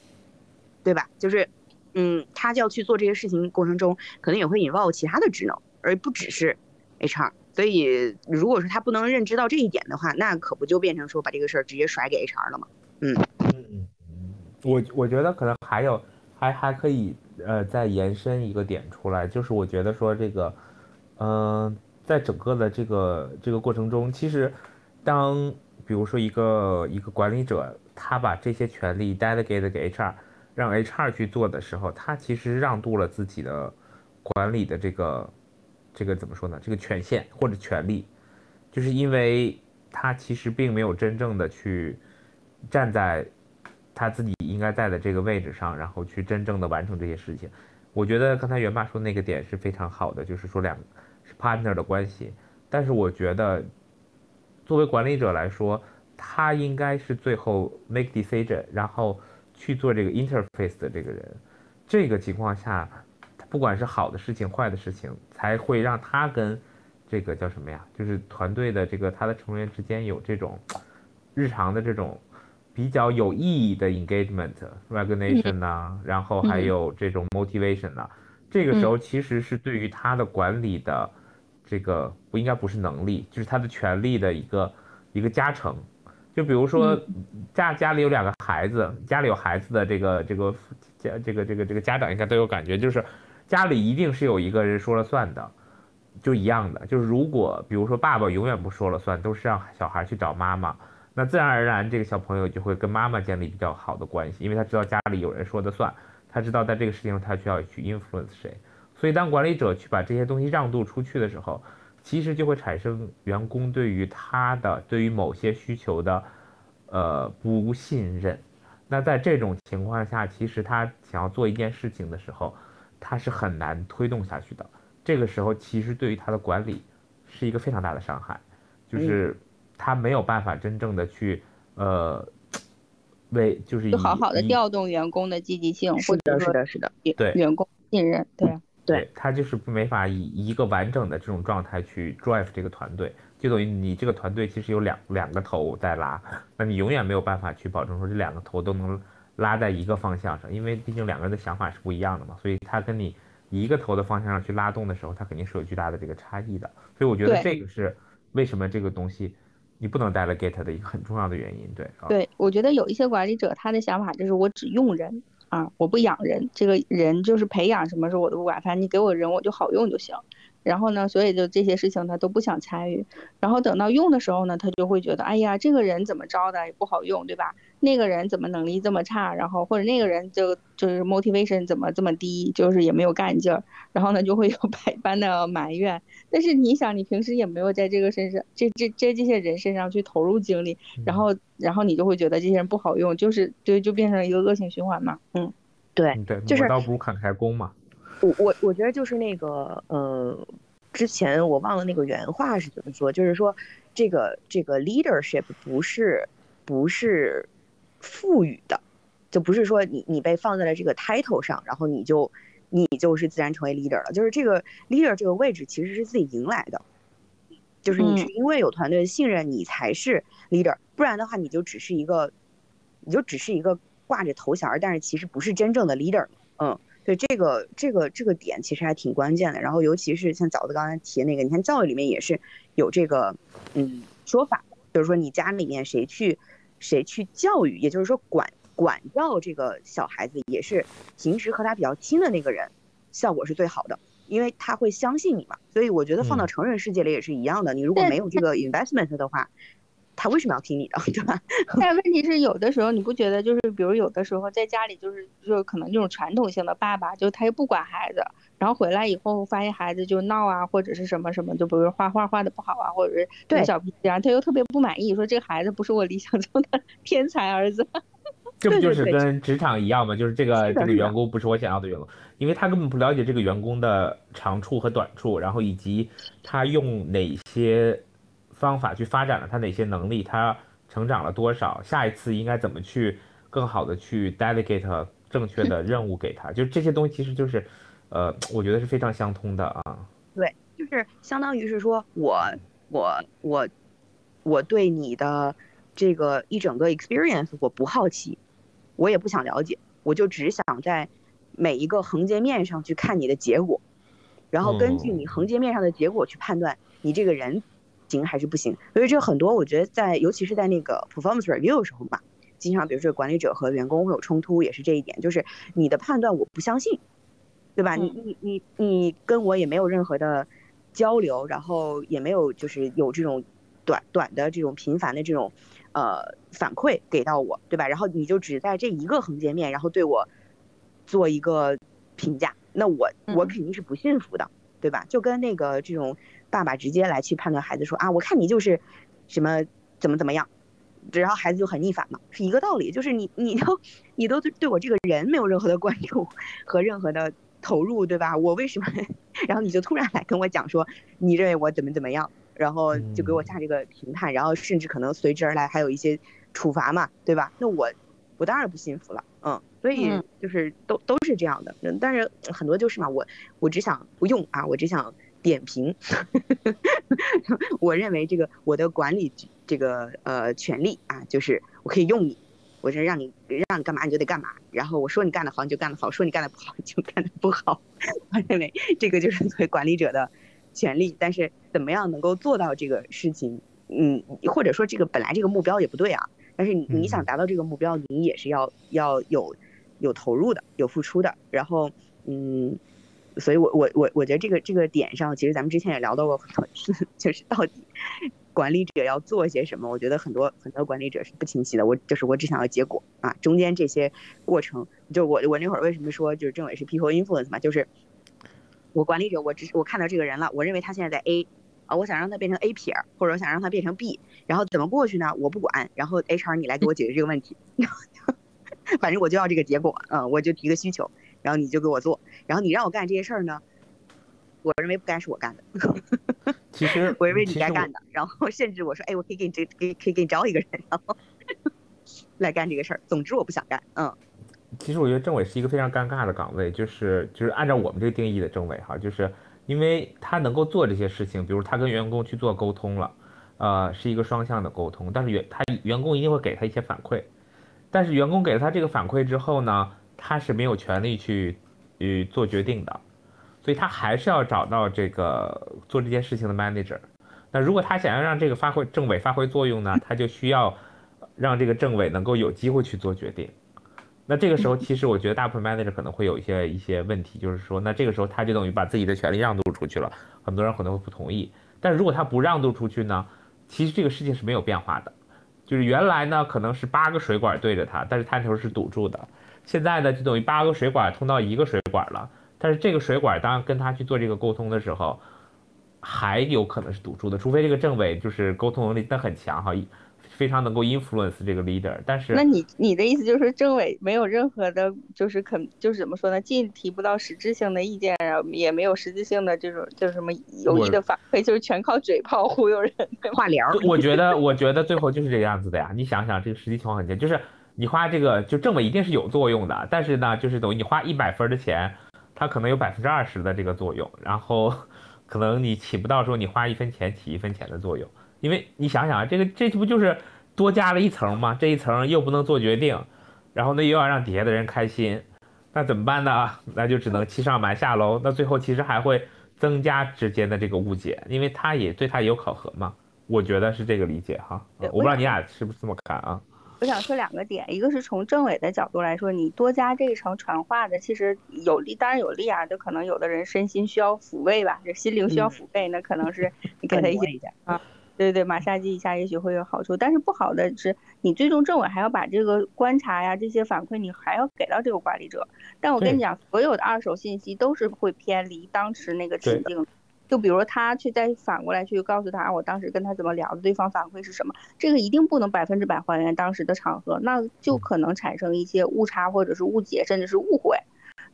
对吧？就是，嗯，他就要去做这些事情过程中，可能也会引爆其他的职能，而不只是 HR。所以，如果说他不能认知到这一点的话，那可不就变成说把这个事儿直接甩给 HR 了吗？嗯嗯嗯，
我我觉得可能还有，还还可以。呃，再延伸一个点出来，就是我觉得说这个，嗯，在整个的这个这个过程中，其实，当比如说一个一个管理者，他把这些权利 delegate 给 HR，让 HR 去做的时候，他其实让渡了自己的管理的这个这个怎么说呢？这个权限或者权利，就是因为他其实并没有真正的去站在。他自己应该在的这个位置上，然后去真正的完成这些事情。我觉得刚才元爸说那个点是非常好的，就是说两是 partner 的关系。但是我觉得，作为管理者来说，他应该是最后 make decision，然后去做这个 interface 的这个人。这个情况下，不管是好的事情、坏的事情，才会让他跟这个叫什么呀？就是团队的这个他的成员之间有这种日常的这种。比较有意义的 engagement recognition 呐，然后还有这种 motivation 呐，这个时候其实是对于他的管理的这个不应该不是能力，就是他的权利的一个一个加成。就比如说家家里有两个孩子，家里有孩子的这个这个家这个这个这个家长应该都有感觉，就是家里一定是有一个人说了算的，就一样的，就是如果比如说爸爸永远不说了算，都是让小孩去找妈妈。那自然而然，这个小朋友就会跟妈妈建立比较好的关系，因为他知道家里有人说的算，他知道在这个事情上他需要去 influence 谁。所以当管理者去把这些东西让渡出去的时候，其实就会产生员工对于他的对于某些需求的呃不信任。那在这种情况下，其实他想要做一件事情的时候，他是很难推动下去的。这个时候，其实对于他的管理是一个非常大的伤害，就是。他没有办法真正的去，呃，为就是
好好的调动员工的积极性，或
者是的，是的，
对
员工信任，对
对，
他就是没法以一个完整的这种状态去 drive 这个团队，就等于你这个团队其实有两两个头在拉，那你永远没有办法去保证说这两个头都能拉在一个方向上，因为毕竟两个人的想法是不一样的嘛，所以他跟你一个头的方向上去拉动的时候，他肯定是有巨大的这个差异的，所以我觉得这个是为什么这个东西。你不能带了 get 的一个很重要的原因，对。
对，我觉得有一些管理者他的想法就是我只用人啊，我不养人，这个人就是培养什么时候我都不管，反正你给我人我就好用就行。然后呢，所以就这些事情他都不想参与。然后等到用的时候呢，他就会觉得，哎呀，这个人怎么着的也不好用，对吧？那个人怎么能力这么差？然后或者那个人就就是 motivation 怎么这么低，就是也没有干劲儿。然后呢，就会有 百般的埋怨。但是你想，你平时也没有在这个身上，这这这这些人身上去投入精力，然后然后你就会觉得这些人不好用，就是对，就变成一个恶性循环嘛。嗯，
对，
对，
就是
磨刀不如砍开工嘛。
我我我觉得就是那个呃，之前我忘了那个原话是怎么说，就是说这个这个 leadership 不是不是赋予的，就不是说你你被放在了这个 title 上，然后你就你就是自然成为 leader 了，就是这个 leader 这个位置其实是自己赢来的，就是你是因为有团队的信任，你才是 leader，不然的话你就只是一个你就只是一个挂着头衔，但是其实不是真正的 leader，嗯。对这个这个这个点其实还挺关键的，然后尤其是像枣子刚才提的那个，你看教育里面也是有这个嗯说法，就是说你家里面谁去谁去教育，也就是说管管教这个小孩子，也是平时和他比较亲的那个人，效果是最好的，因为他会相信你嘛。所以我觉得放到成人世界里也是一样的，你如果没有这个 investment 的话。他为什么要听你的，对吧？
但问题是，有的时候你不觉得，就是比如有的时候在家里，就是就可能这种传统性的爸爸，就他又不管孩子，然后回来以后发现孩子就闹啊，或者是什么什么，就比如画画画的不好啊，或者是
对
小脾气啊，他又特别不满意，说这个孩子不是我理想中的 天才儿子。
这不就是跟职场一样吗？就是这个这个员工不是我想要的员工，因为他根本不了解这个员工的长处和短处，然后以及他用哪些。方法去发展了他哪些能力，他成长了多少？下一次应该怎么去更好的去 delegate 正确的任务给他？就这些东西其实就是，呃，我觉得是非常相通的啊。
对，就是相当于是说我我我我对你的这个一整个 experience 我不好奇，我也不想了解，我就只想在每一个横截面上去看你的结果，然后根据你横截面上的结果去判断你这个人。行还是不行？所以这很多，我觉得在尤其是在那个 performance review 的时候吧，经常比如说管理者和员工会有冲突，也是这一点，就是你的判断我不相信，对吧？你你你你跟我也没有任何的交流，然后也没有就是有这种短短的这种频繁的这种呃反馈给到我，对吧？然后你就只在这一个横截面，然后对我做一个评价，那我我肯定是不信服的，对吧？就跟那个这种。爸爸直接来去判断孩子说啊，我看你就是什么怎么怎么样，然后孩子就很逆反嘛，是一个道理，就是你你都你都对我这个人没有任何的 关注和任何的投入，对吧？我为什么？然后你就突然来跟我讲说你认为我怎么怎么样，然后就给我下这个评判，然后甚至可能随之而来还有一些处罚嘛，对吧？那我我当然不信服了，嗯，所以就是都都是这样的，但是很多就是嘛，我我只想不用啊，我只想。点评，我认为这个我的管理这个呃权利啊，就是我可以用你，我是让你让你干嘛你就得干嘛，然后我说你干得好你就干得好，说你干得不好 你就干得不好。我认为这个就是作为管理者的权利，但是怎么样能够做到这个事情，嗯，或者说这个本来这个目标也不对啊，但是你你想达到这个目标，你也是要要有有投入的，有付出的，然后嗯。所以，我我我我觉得这个这个点上，其实咱们之前也聊到过很多次，就是到底管理者要做些什么。我觉得很多很多管理者是不清晰的。我就是我只想要结果啊，中间这些过程，就我我那会儿为什么说就是政委是 people influence 嘛，就是我管理者，我只我看到这个人了，我认为他现在在 A 啊，我想让他变成 A 撇，或者我想让他变成 B，然后怎么过去呢？我不管，然后 HR 你来给我解决这个问题，反正我就要这个结果，嗯，我就提个需求。然后你就给我做，然后你让我干这些事儿呢，我认为不该是我干
的。其实
我认为你该干的。然后甚至我说，哎，我可以给你这，可以可以给你招一个人，然后 来干这个事儿。总之我不想干。嗯。
其实我觉得政委是一个非常尴尬的岗位，就是就是按照我们这个定义的政委哈，就是因为他能够做这些事情，比如他跟员工去做沟通了，呃，是一个双向的沟通，但是员他员工一定会给他一些反馈，但是员工给了他这个反馈之后呢？他是没有权利去，呃，做决定的，所以他还是要找到这个做这件事情的 manager。那如果他想要让这个发挥政委发挥作用呢，他就需要让这个政委能够有机会去做决定。那这个时候，其实我觉得大部分 manager 可能会有一些一些问题，就是说，那这个时候他就等于把自己的权利让渡出去了，很多人可能会不同意。但如果他不让渡出去呢？其实这个事情是没有变化的，就是原来呢可能是八个水管对着他，但是探头是堵住的，现在呢就等于八个水管通到一个水管了，但是这个水管当跟他去做这个沟通的时候，还有可能是堵住的，除非这个政委就是沟通能力真的很强哈。非常能够 influence 这个 leader，但是
那你你的意思就是政委没有任何的，就是肯就是怎么说呢，既提不到实质性的意见，然后也没有实质性的这种就是什么有益的反馈，就是全靠嘴炮忽悠人，
话聊。
我觉得我觉得最后就是这个样子的呀，你想想这个实际情况很简单，就是你花这个就政委一定是有作用的，但是呢，就是等于你花一百分的钱，它可能有百分之二十的这个作用，然后 可能你起不到说你花一分钱起一分钱的作用。因为你想想啊，这个这不就是多加了一层吗？这一层又不能做决定，然后呢又要让底下的人开心，那怎么办呢？那就只能欺上瞒下喽。那最后其实还会增加之间的这个误解，因为他也对他也有考核嘛。我觉得是这个理解哈。我不知道你俩是不是这么看啊？
我想说两个点，一个是从政委的角度来说，你多加这一层传话的，其实有利，当然有利啊。就可能有的人身心需要抚慰吧，这心灵需要抚慰，那可能是 你给他一些啊。对对，马杀鸡一下也许会有好处，但是不好的是，你最终政委还要把这个观察呀、这些反馈，你还要给到这个管理者。但我跟你讲，所有的二手信息都是会偏离当时那个情境。就比如他去再反过来去告诉他，我当时跟他怎么聊的，对方反馈是什么，这个一定不能百分之百还原当时的场合，那就可能产生一些误差或者是误解，甚至是误会。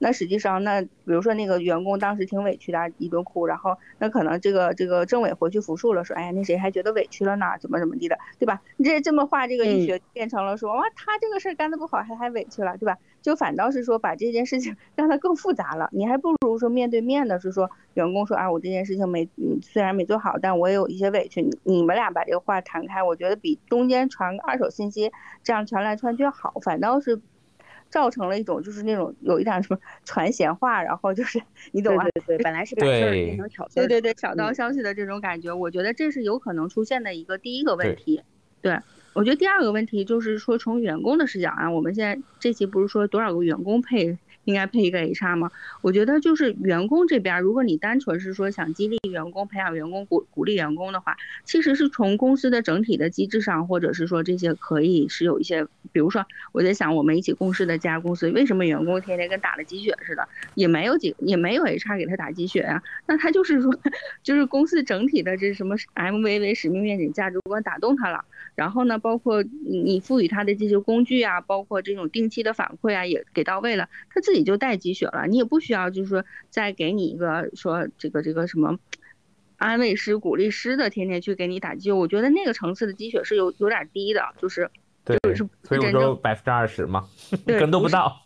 那实际上，那比如说那个员工当时挺委屈的，一顿哭，然后那可能这个这个政委回去复述了，说，哎呀，那谁还觉得委屈了呢？怎么怎么地的，对吧？你这这么话，这个医学变成了说，哇，他这个事儿干的不好，还还委屈了，对吧？就反倒是说把这件事情 让他更复杂了。你还不如说面对面的，是说员工说，啊，我这件事情没，嗯，虽然没做好，但我也有一些委屈。你你们俩把这个话谈开，我觉得比中间传个二手信息这样传来传去好，反倒是。造成了一种就是那种有一点什么传闲话，然后就是你懂吗？
对对对，本来是 把事儿变成挑事
对对对，小道消息的这种感觉，我觉得这是有可能出现的一个第一个问题。对，我觉得第二个问题就是说从员工的视角啊，我们现在这期不是说多少个员工配。应该配一个 HR 吗？我觉得就是员工这边，如果你单纯是说想激励员工、培养员工、鼓鼓励员工的话，其实是从公司的整体的机制上，或者是说这些可以是有一些，比如说我在想，我们一起共事的这家公司，为什么员工天天跟打了鸡血似的，也没有几也没有 HR 给他打鸡血呀？那他就是说，就是公司整体的这什么 MVV 使命愿景价值观打动他了。然后呢，包括你赋予他的这些工具啊，包括这种定期的反馈啊，也给到位了，他自己就带积雪了。你也不需要，就是说再给你一个说这个这个什么安慰师、鼓励师的，天天去给你打鸡血。我觉得那个层次的积雪是有有点低的，就是
对，
是
所以我说百分之二十嘛，跟都不到。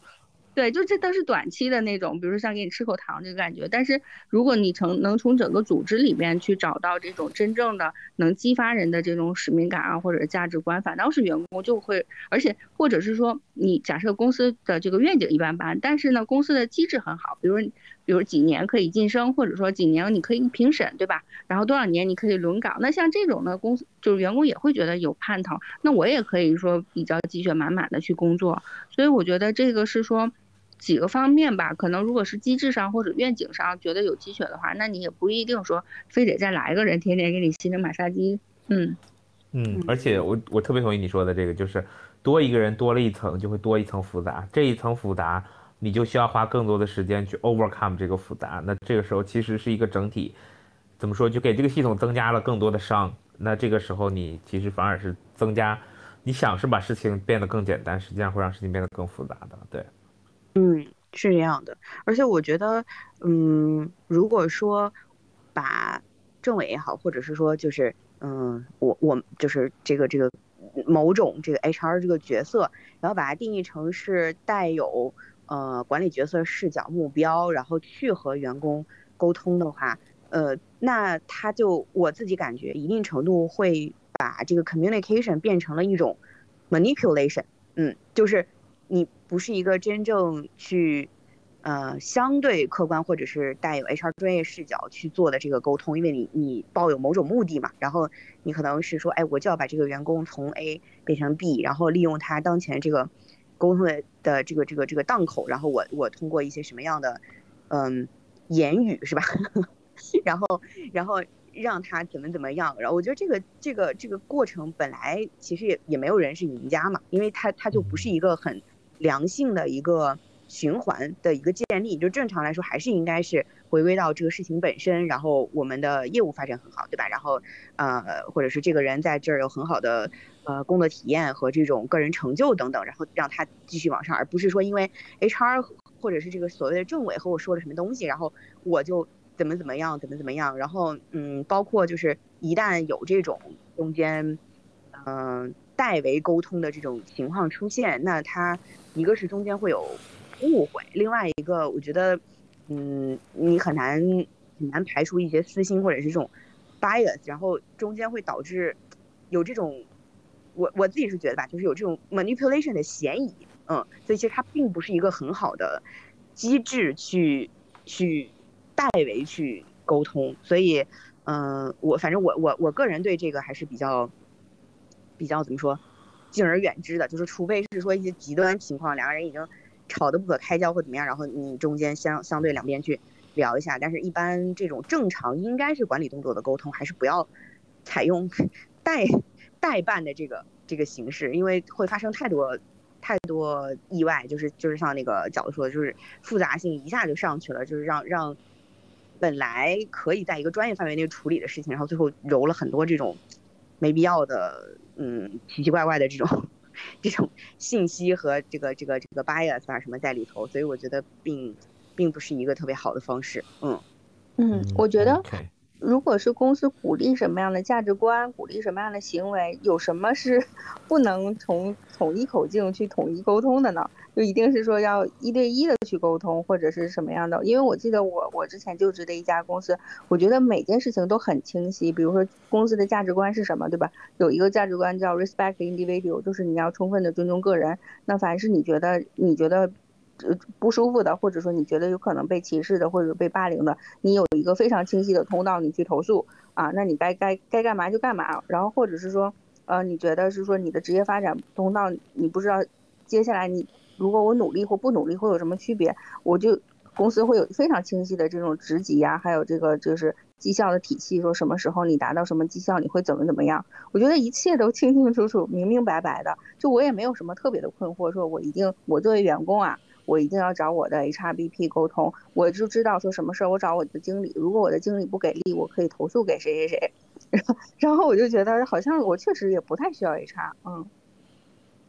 对，就这都是短期的那种，比如说像给你吃口糖这个感觉。但是如果你从能从整个组织里面去找到这种真正的能激发人的这种使命感啊，或者价值观，反倒是员工就会，而且或者是说你假设公司的这个愿景一般般，但是呢公司的机制很好，比如比如几年可以晋升，或者说几年你可以评审，对吧？然后多少年你可以轮岗，那像这种呢，公司就是员工也会觉得有盼头，那我也可以说比较积雪满满的去工作。所以我觉得这个是说。几个方面吧，可能如果是机制上或者愿景上觉得有积雪的话，那你也不一定说非得再来一个人天天给你心灵马杀鸡。嗯
嗯，而且我我特别同意你说的这个，就是多一个人多了一层，就会多一层复杂。这一层复杂，你就需要花更多的时间去 overcome 这个复杂。那这个时候其实是一个整体，怎么说就给这个系统增加了更多的伤。那这个时候你其实反而是增加，你想是把事情变得更简单，实际上会让事情变得更复杂的。对。
嗯，是这样的，而且我觉得，嗯，如果说把政委也好，或者是说就是，嗯，我我就是这个这个某种这个 HR 这个角色，然后把它定义成是带有呃管理角色视角目标，然后去和员工沟通的话，呃，那他就我自己感觉一定程度会把这个 communication 变成了一种 manipulation，嗯，就是。你不是一个真正去，呃，相对客观或者是带有 HR 专业视角去做的这个沟通，因为你你抱有某种目的嘛，然后你可能是说，哎，我就要把这个员工从 A 变成 B，然后利用他当前这个沟通的的这个这个这个档口，然后我我通过一些什么样的，嗯，言语是吧？然后然后让他怎么怎么样，然后我觉得这个这个这个过程本来其实也也没有人是赢家嘛，因为他他就不是一个很良性的一个。循环的一个建立，就正常来说还是应该是回归到这个事情本身，然后我们的业务发展很好，对吧？然后呃，或者是这个人在这儿有很好的呃工作体验和这种个人成就等等，然后让他继续往上，而不是说因为 HR 或者是这个所谓的政委和我说了什么东西，然后我就怎么怎么样，怎么怎么样，然后嗯，包括就是一旦有这种中间嗯代为沟通的这种情况出现，那他一个是中间会有。误会，另外一个，我觉得，嗯，你很难很难排除一些私心或者是这种 bias，然后中间会导致有这种，我我自己是觉得吧，就是有这种 manipulation 的嫌疑，嗯，所以其实它并不是一个很好的机制去去代为去沟通，所以，嗯，我反正我我我个人对这个还是比较比较怎么说，敬而远之的，就是除非是说一些极端情况，两个人已经。吵得不可开交或怎么样，然后你中间相相对两边去聊一下，但是一般这种正常应该是管理动作的沟通，还是不要采用 代代办的这个这个形式，因为会发生太多太多意外，就是就是像那个角度说的，就是复杂性一下就上去了，就是让让本来可以在一个专业范围内处理的事情，然后最后揉了很多这种没必要的嗯奇奇怪怪的这种。这种信息和这个这个这个 bias 啊什么在里头，所以我觉得并并不是一个特别好的方式。
嗯嗯，我觉得如果是公司鼓励什么样的价值观，鼓励什么样的行为，有什么是 不能从统一口径去统一沟通的呢？就一定是说要一对一的去沟通，或者是什么样的？因为我记得我我之前就职的一家公司，我觉得每件事情都很清晰。比如说公司的价值观是什么，对吧？有一个价值观叫 respect individual，就是你要充分的尊重个人。那凡是你觉得你觉得不舒服的，或者说你觉得有可能被歧视的，或者被霸凌的，你有一个非常清晰的通道，你去投诉啊。那你该该该干嘛就干嘛。然后或者是说，呃，你觉得是说你的职业发展通道，你不知道接下来你。如果我努力或不努力会有什么区别？我就公司会有非常清晰的这种职级呀，还有这个就是绩效的体系，说什么时候你达到什么绩效，你会怎么怎么样？我觉得一切都清清楚楚、明明白白的，就我也没有什么特别的困惑，说我一定我作为员工啊，我一定要找我的 HRBP 沟通，我就知道说什么事儿我找我的经理，如果我的经理不给力，我可以投诉给谁谁谁，然后我就觉得好像我确实也不太需要 HR，嗯。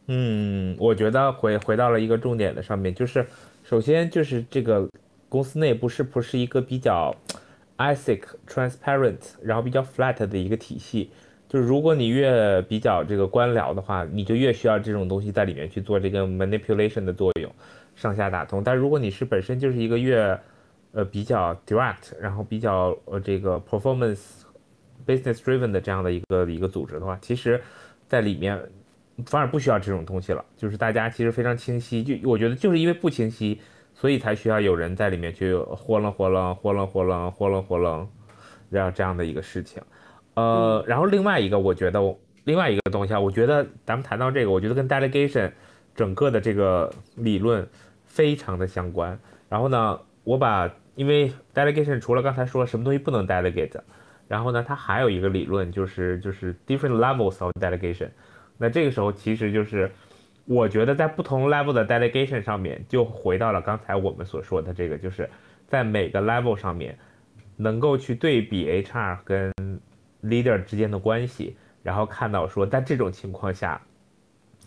嗯，我觉得回回到了一个重点的上面，就是首先就是这个公司内部是不是一个比较 ethic transparent，然后比较 flat 的一个体系。就是如果你越比较这个官僚的话，你就越需要这种东西在里面去做这个 manipulation 的作用，上下打通。但如果你是本身就是一个月呃比较 direct，然后比较呃这个 performance business driven 的这样的一个一个组织的话，其实在里面。反而不需要这种东西了，就是大家其实非常清晰，就我觉得就是因为不清晰，所以才需要有人在里面去豁楞豁楞豁楞豁楞豁楞豁楞，然后这样的一个事情。呃，然后另外一个，我觉得另外一个东西啊，我觉得咱们谈到这个，我觉得跟 delegation 整个的这个理论非常的相关。然后呢，我把因为 delegation 除了刚才说什么东西不能 delegate，然后呢，它还有一个理论就是就是 different levels of delegation。那这个时候其实就是，我觉得在不同 level 的 delegation 上面，就回到了刚才我们所说的这个，就是在每个 level 上面，能够去对比 HR 跟 leader 之间的关系，然后看到说，在这种情况下，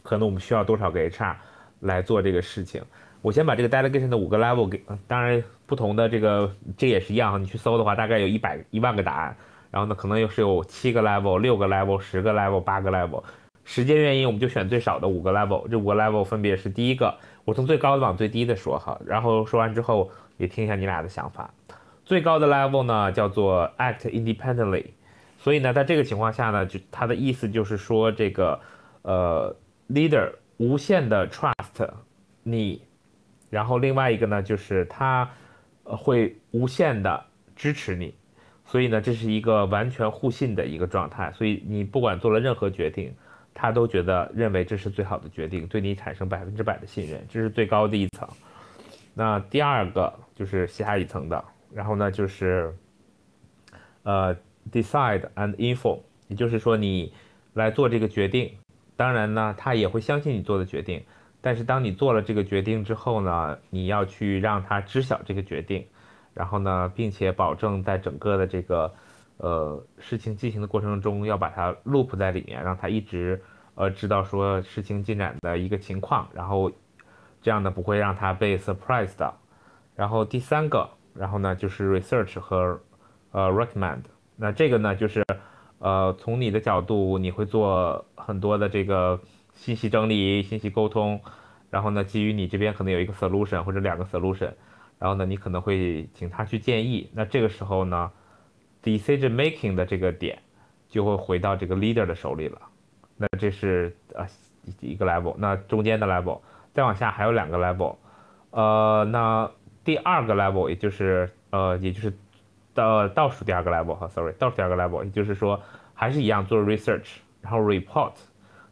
可能我们需要多少个 HR 来做这个事情。我先把这个 delegation 的五个 level 给，当然不同的这个这也是一样，你去搜的话，大概有一百一万个答案，然后呢，可能又是有七个 level、六个 level、十个 level、八个 level。时间原因，我们就选最少的五个 level。这五个 level 分别是：第一个，我从最高的往最低的说哈，然后说完之后也听一下你俩的想法。最高的 level 呢叫做 act independently，所以呢，在这个情况下呢，就它的意思就是说，这个呃 leader 无限的 trust 你，然后另外一个呢就是他会无限的支持你，所以呢，这是一个完全互信的一个状态。所以你不管做了任何决定。他都觉得认为这是最好的决定，对你产生百分之百的信任，这是最高的一层。那第二个就是下一层的，然后呢就是呃 decide and inform，也就是说你来做这个决定，当然呢，他也会相信你做的决定，但是当你做了这个决定之后呢，你要去让他知晓这个决定，然后呢，并且保证在整个的这个呃事情进行的过程中要把它 loop 在里面，让他一直呃知道说事情进展的一个情况，然后这样呢不会让他被 surprise 到。然后第三个，然后呢就是 research 和呃 recommend。那这个呢就是呃从你的角度，你会做很多的这个信息整理、信息沟通，然后呢基于你这边可能有一个 solution 或者两个 solution，然后呢你可能会请他去建议。那这个时候呢，decision making 的这个点就会回到这个 leader 的手里了。那这是呃一个 level，那中间的 level，再往下还有两个 level，呃那。第二个 level，也就是呃，也就是倒倒数第二个 level 哈，sorry，倒数第二个 level，也就是说还是一样做 research，然后 report。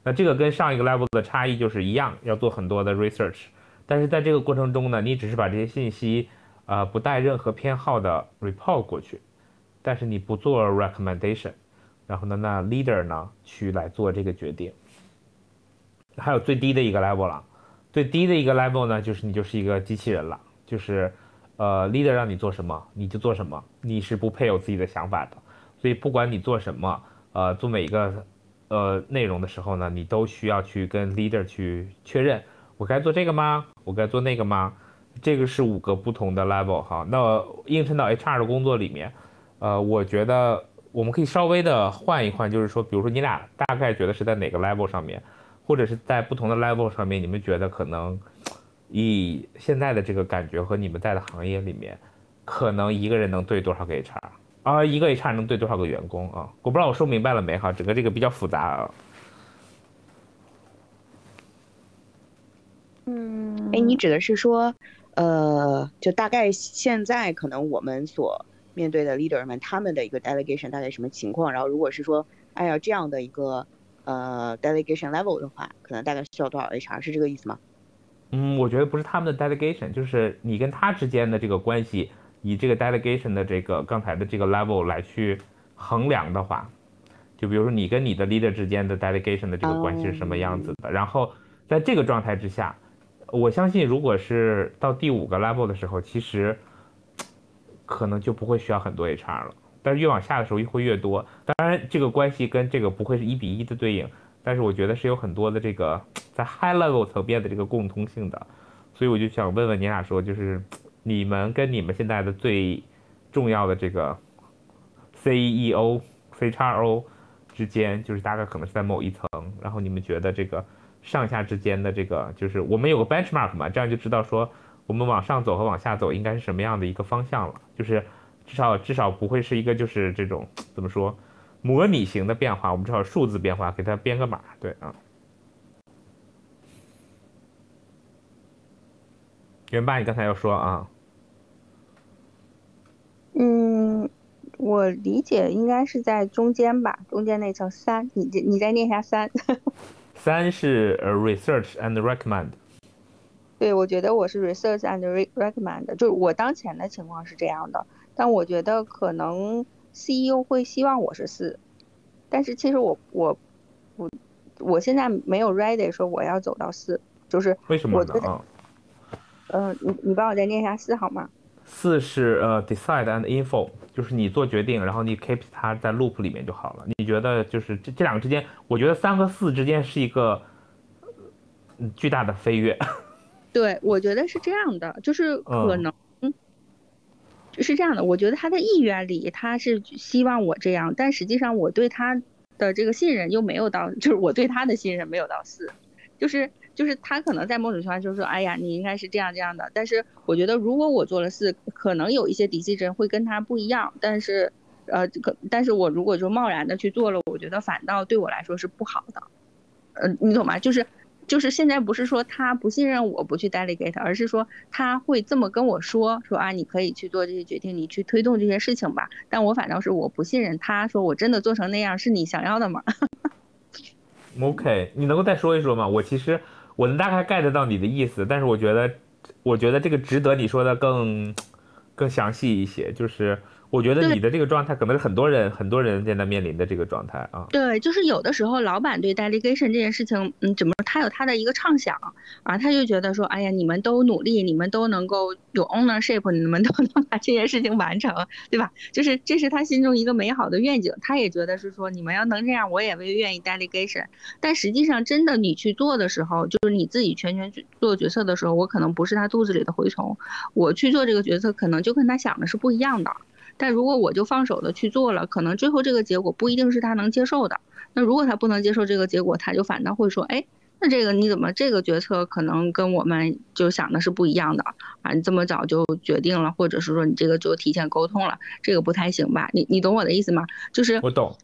那这个跟上一个 level 的差异就是一样，要做很多的 research，但是在这个过程中呢，你只是把这些信息呃不带任何偏好的 report 过去，但是你不做 recommendation，然后呢，那 leader 呢去来做这个决定。还有最低的一个 level 了，最低的一个 level 呢，就是你就是一个机器人了。就是，呃，leader 让你做什么你就做什么，你是不配有自己的想法的。所以不管你做什么，呃，做每一个呃内容的时候呢，你都需要去跟 leader 去确认，我该做这个吗？我该做那个吗？这个是五个不同的 level 哈。那映衬到 HR 的工作里面，呃，我觉得我们可以稍微的换一换，就是说，比如说你俩大概觉得是在哪个 level 上面，或者是在不同的 level 上面，你们觉得可能。以现在的这个感觉和你们在的行业里面，可能一个人能对多少个 HR 啊？一个 HR 能对多少个员工啊？我不知道我说明白了没哈？整个这个比较复杂啊。
嗯，哎，你指的是说，呃，就大概现在可能我们所面对的 leader 们他们的一个 delegation 大概什么情况？然后如果是说，按照这样的一个呃 delegation level 的话，可能大概需要多少 HR？是这个意思吗？
嗯，我觉得不是他们的 delegation，就是你跟他之间的这个关系，以这个 delegation 的这个刚才的这个 level 来去衡量的话，就比如说你跟你的 leader 之间的 delegation 的这个关系是什么样子的，然后在这个状态之下，我相信如果是到第五个 level 的时候，其实可能就不会需要很多 HR 了，但是越往下的时候会越多。当然，这个关系跟这个不会是一比一的对应。但是我觉得是有很多的这个在 high level 层面的这个共通性的，所以我就想问问你俩说，就是你们跟你们现在的最重要的这个 CEO、CXO 之间，就是大概可能是在某一层，然后你们觉得这个上下之间的这个，就是我们有个 benchmark 嘛，这样就知道说我们往上走和往下走应该是什么样的一个方向了，就是至少至少不会是一个就是这种怎么说？模拟型的变化，我们至少数字变化，给它编个码，对啊。元爸，你刚才要说啊？
嗯，我理解应该是在中间吧，中间那层三，你你再念一下三。
三是呃 research and recommend。
对，我觉得我是 research and recommend，就是我当前的情况是这样的，但我觉得可能。CEO 会希望我是四，但是其实我我我我现在没有 ready 说我要走到四，就是
为什么
呢？嗯，你你帮我再念一下四好吗？
四是呃 decide and info，就是你做决定，然后你 keep 它在 loop 里面就好了。你觉得就是这这两个之间，我觉得三和四之间是一个巨大的飞跃。
对，我觉得是这样的，就是可能。是这样的，我觉得他的意愿里他是希望我这样，但实际上我对他的这个信任又没有到，就是我对他的信任没有到四，就是就是他可能在某种情况就是说，哎呀，你应该是这样这样的，但是我觉得如果我做了四，可能有一些底细针会跟他不一样，但是呃，可但是我如果就贸然的去做了，我觉得反倒对我来说是不好的，呃，你懂吗？就是。就是现在不是说他不信任我不去 delegate，而是说他会这么跟我说说啊，你可以去做这些决定，你去推动这些事情吧。但我反倒是我不信任他，说我真的做成那样是你想要的吗？
OK，你能够再说一说吗？我其实我能大概 get 到你的意思，但是我觉得我觉得这个值得你说的更更详细一些。就是我觉得你的这个状态可能是很多人很多人现在面临的这个状态啊。
对，就是有的时候老板对 delegation 这件事情，嗯，怎么说他有他的一个畅想啊，他就觉得说，哎呀，你们都努力，你们都能够有 ownership，你们 都能把这件事情完成，对吧？就是这是他心中一个美好的愿景，他也觉得是说你们要能这样，我也会愿意 delegation。但实际上真的你去做的时候，就是你自己全权去做决策的时候，我可能不是他肚子里的蛔虫，我去做这个决策，可能就跟他想的是不一样的。但如果我就放手的去做了，可能最后这个结果不一定是他能接受的。那如果他不能接受这个结果，他就反倒会说，哎，那这个你怎么这个决策可能跟我们就想的是不一样的啊？你这么早就决定了，或者是说你这个就提前沟通了，这个不太行吧？你你懂我的意思吗？就是
我懂，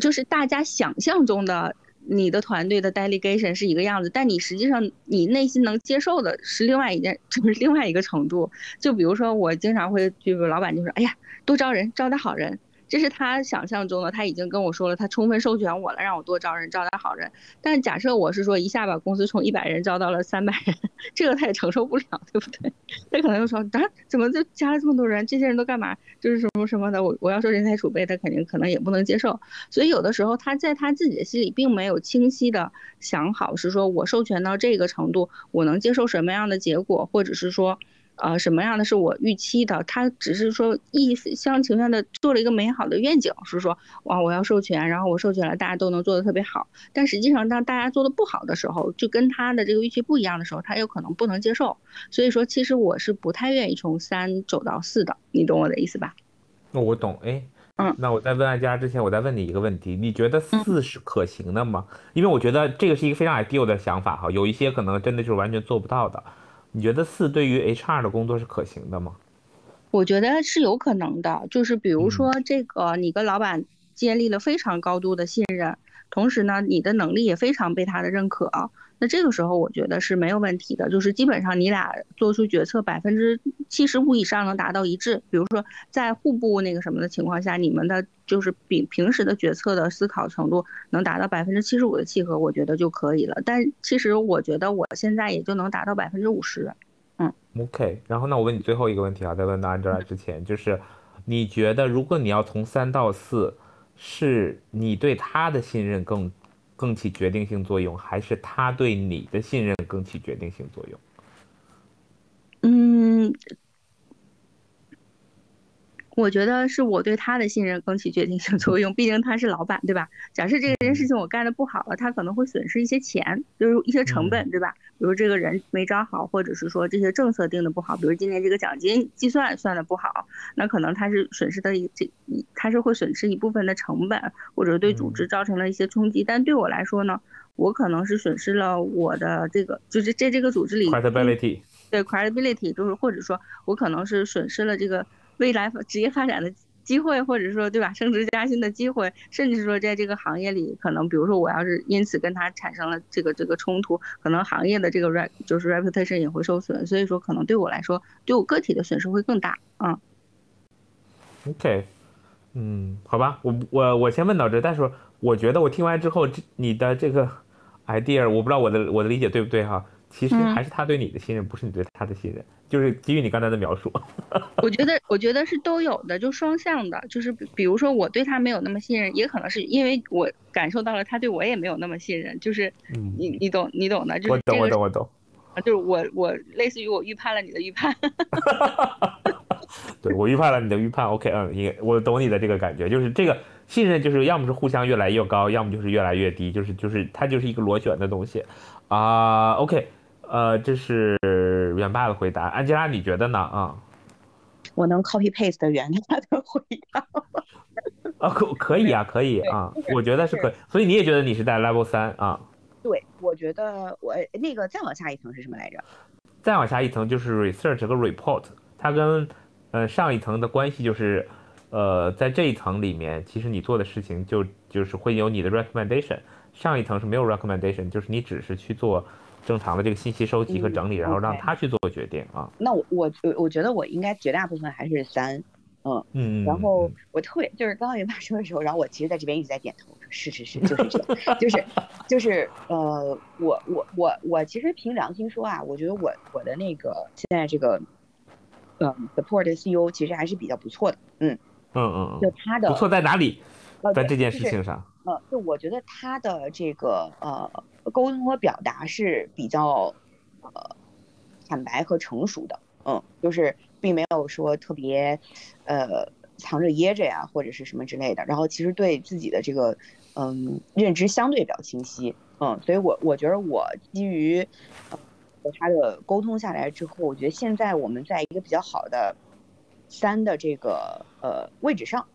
就是大家想象中的你的团队的 delegation 是一个样子，但你实际上你内心能接受的是另外一件，就是另外一个程度。就比如说我经常会，就是老板就说，哎呀，多招人，招点好人。这是他想象中的，他已经跟我说了，他充分授权我了，让我多招人，招点好人。但假设我是说一下把公司从一百人招到了三百人，这个他也承受不了，对不对？他可能就说啊，怎么就加了这么多人？这些人都干嘛？就是什么什么的，我我要说人才储备，他肯定可能也不能接受。所以有的时候他在他自己的心里并没有清晰的想好，是说我授权到这个程度，我能接受什么样的结果，或者是说。呃，什么样的是我预期的？他只是说一厢情愿的做了一个美好的愿景，是说哇，我要授权，然后我授权了，大家都能做得特别好。但实际上，当大家做的不好的时候，就跟他的这个预期不一样的时候，他有可能不能接受。所以说，其实我是不太愿意从三走到四的，你懂我的意思吧？
那我懂，哎，
嗯，
那我在问大家之前，我再问你一个问题，你觉得四是可行的吗？因为我觉得这个是一个非常 ideal 的想法哈，有一些可能真的就是完全做不到的。你觉得四对于 HR 的工作是可行的吗？
我觉得是有可能的，就是比如说这个，你跟老板建立了非常高度的信任，同时呢，你的能力也非常被他的认可，那这个时候我觉得是没有问题的，就是基本上你俩做出决策百分之七十五以上能达到一致，比如说在互不那个什么的情况下，你们的就是比平时的决策的思考程度能达到百分之七十五的契合，我觉得就可以了。但其实我觉得我现在也就能达到百分之五十。嗯
，OK。然后那我问你最后一个问题啊，在问到 Angela 之前，就是你觉得如果你要从三到四，是你对他的信任更更起决定性作用，还是他对你的信任更起决定性作用？
嗯。我觉得是我对他的信任更起决定性作用，毕竟他是老板，对吧？假设这件事情我干的不好了，他可能会损失一些钱，就是一些成本，对吧？比如这个人没招好，或者是说这些政策定的不好，比如今年这个奖金计算算的不好，那可能他是损失的一这一，他是会损失一部分的成本，或者对组织造成了一些冲击。但对我来说呢，我可能是损失了我的这个，就是在这个组织里
credibility，
对 credibility，就是或者说我可能是损失了这个。未来职业发展的机会，或者说对吧，升职加薪的机会，甚至说在这个行业里，可能比如说我要是因此跟他产生了这个这个冲突，可能行业的这个 rep 就是 reputation 也会受损，所以说可能对我来说，对我个体的损失会更大啊。
OK，嗯，好吧，我我我先问到这，但是我觉得我听完之后，这你的这个 idea，我不知道我的我的理解对不对哈。其实还是他对你的信任，不是你对他的信任，就是基于你刚才的描述。
我觉得，我觉得是都有的，就双向的。就是比如说，我对他没有那么信任，也可能是因为我感受到了他对我也没有那么信任。就是你你懂你懂的，就是
我懂我懂我懂。
啊，就是我我类似于我预判了你的预判。
对我预判了你的预判。OK，嗯，也我懂你的这个感觉，就是这个信任就是要么是互相越来越高，要么就是越来越低，就是就是它就是一个螺旋的东西啊。OK。呃，这是元爸的回答，安吉拉，你觉得呢？啊，
我能 copy paste 的元爸的回答。
啊，可可以啊，可以啊，我觉得是可以，所以你也觉得你是在 level 三啊？
对，我觉得我那个再往下一层是什么来着？
再往下一层就是 research 和 report，它跟呃上一层的关系就是，呃，在这一层里面，其实你做的事情就就是会有你的 recommendation，上一层是没有 recommendation，就是你只是去做。正常的这个信息收集和整理，然后让他去做决定啊。
那我我我我觉得我应该绝大部分还是三，嗯嗯。然后我特别就是刚刚云爸说的时候，然后我其实在这边一直在点头，说是是是，就是这样，就是就是呃，我我我我其实凭良心说啊，我觉得我我的那个现在这个嗯 support CEO 其实还是比较不错的，嗯
嗯嗯嗯，
就他的
不错在哪里？在这件事情上，
呃，就我觉得他的这个呃沟通和表达是比较呃坦白和成熟的，嗯，就是并没有说特别呃藏着掖着呀，或者是什么之类的。然后其实对自己的这个嗯认知相对比较清晰，嗯，所以我我觉得我基于和他的沟通下来之后，我觉得现在我们在一个比较好的三的这个呃位置上。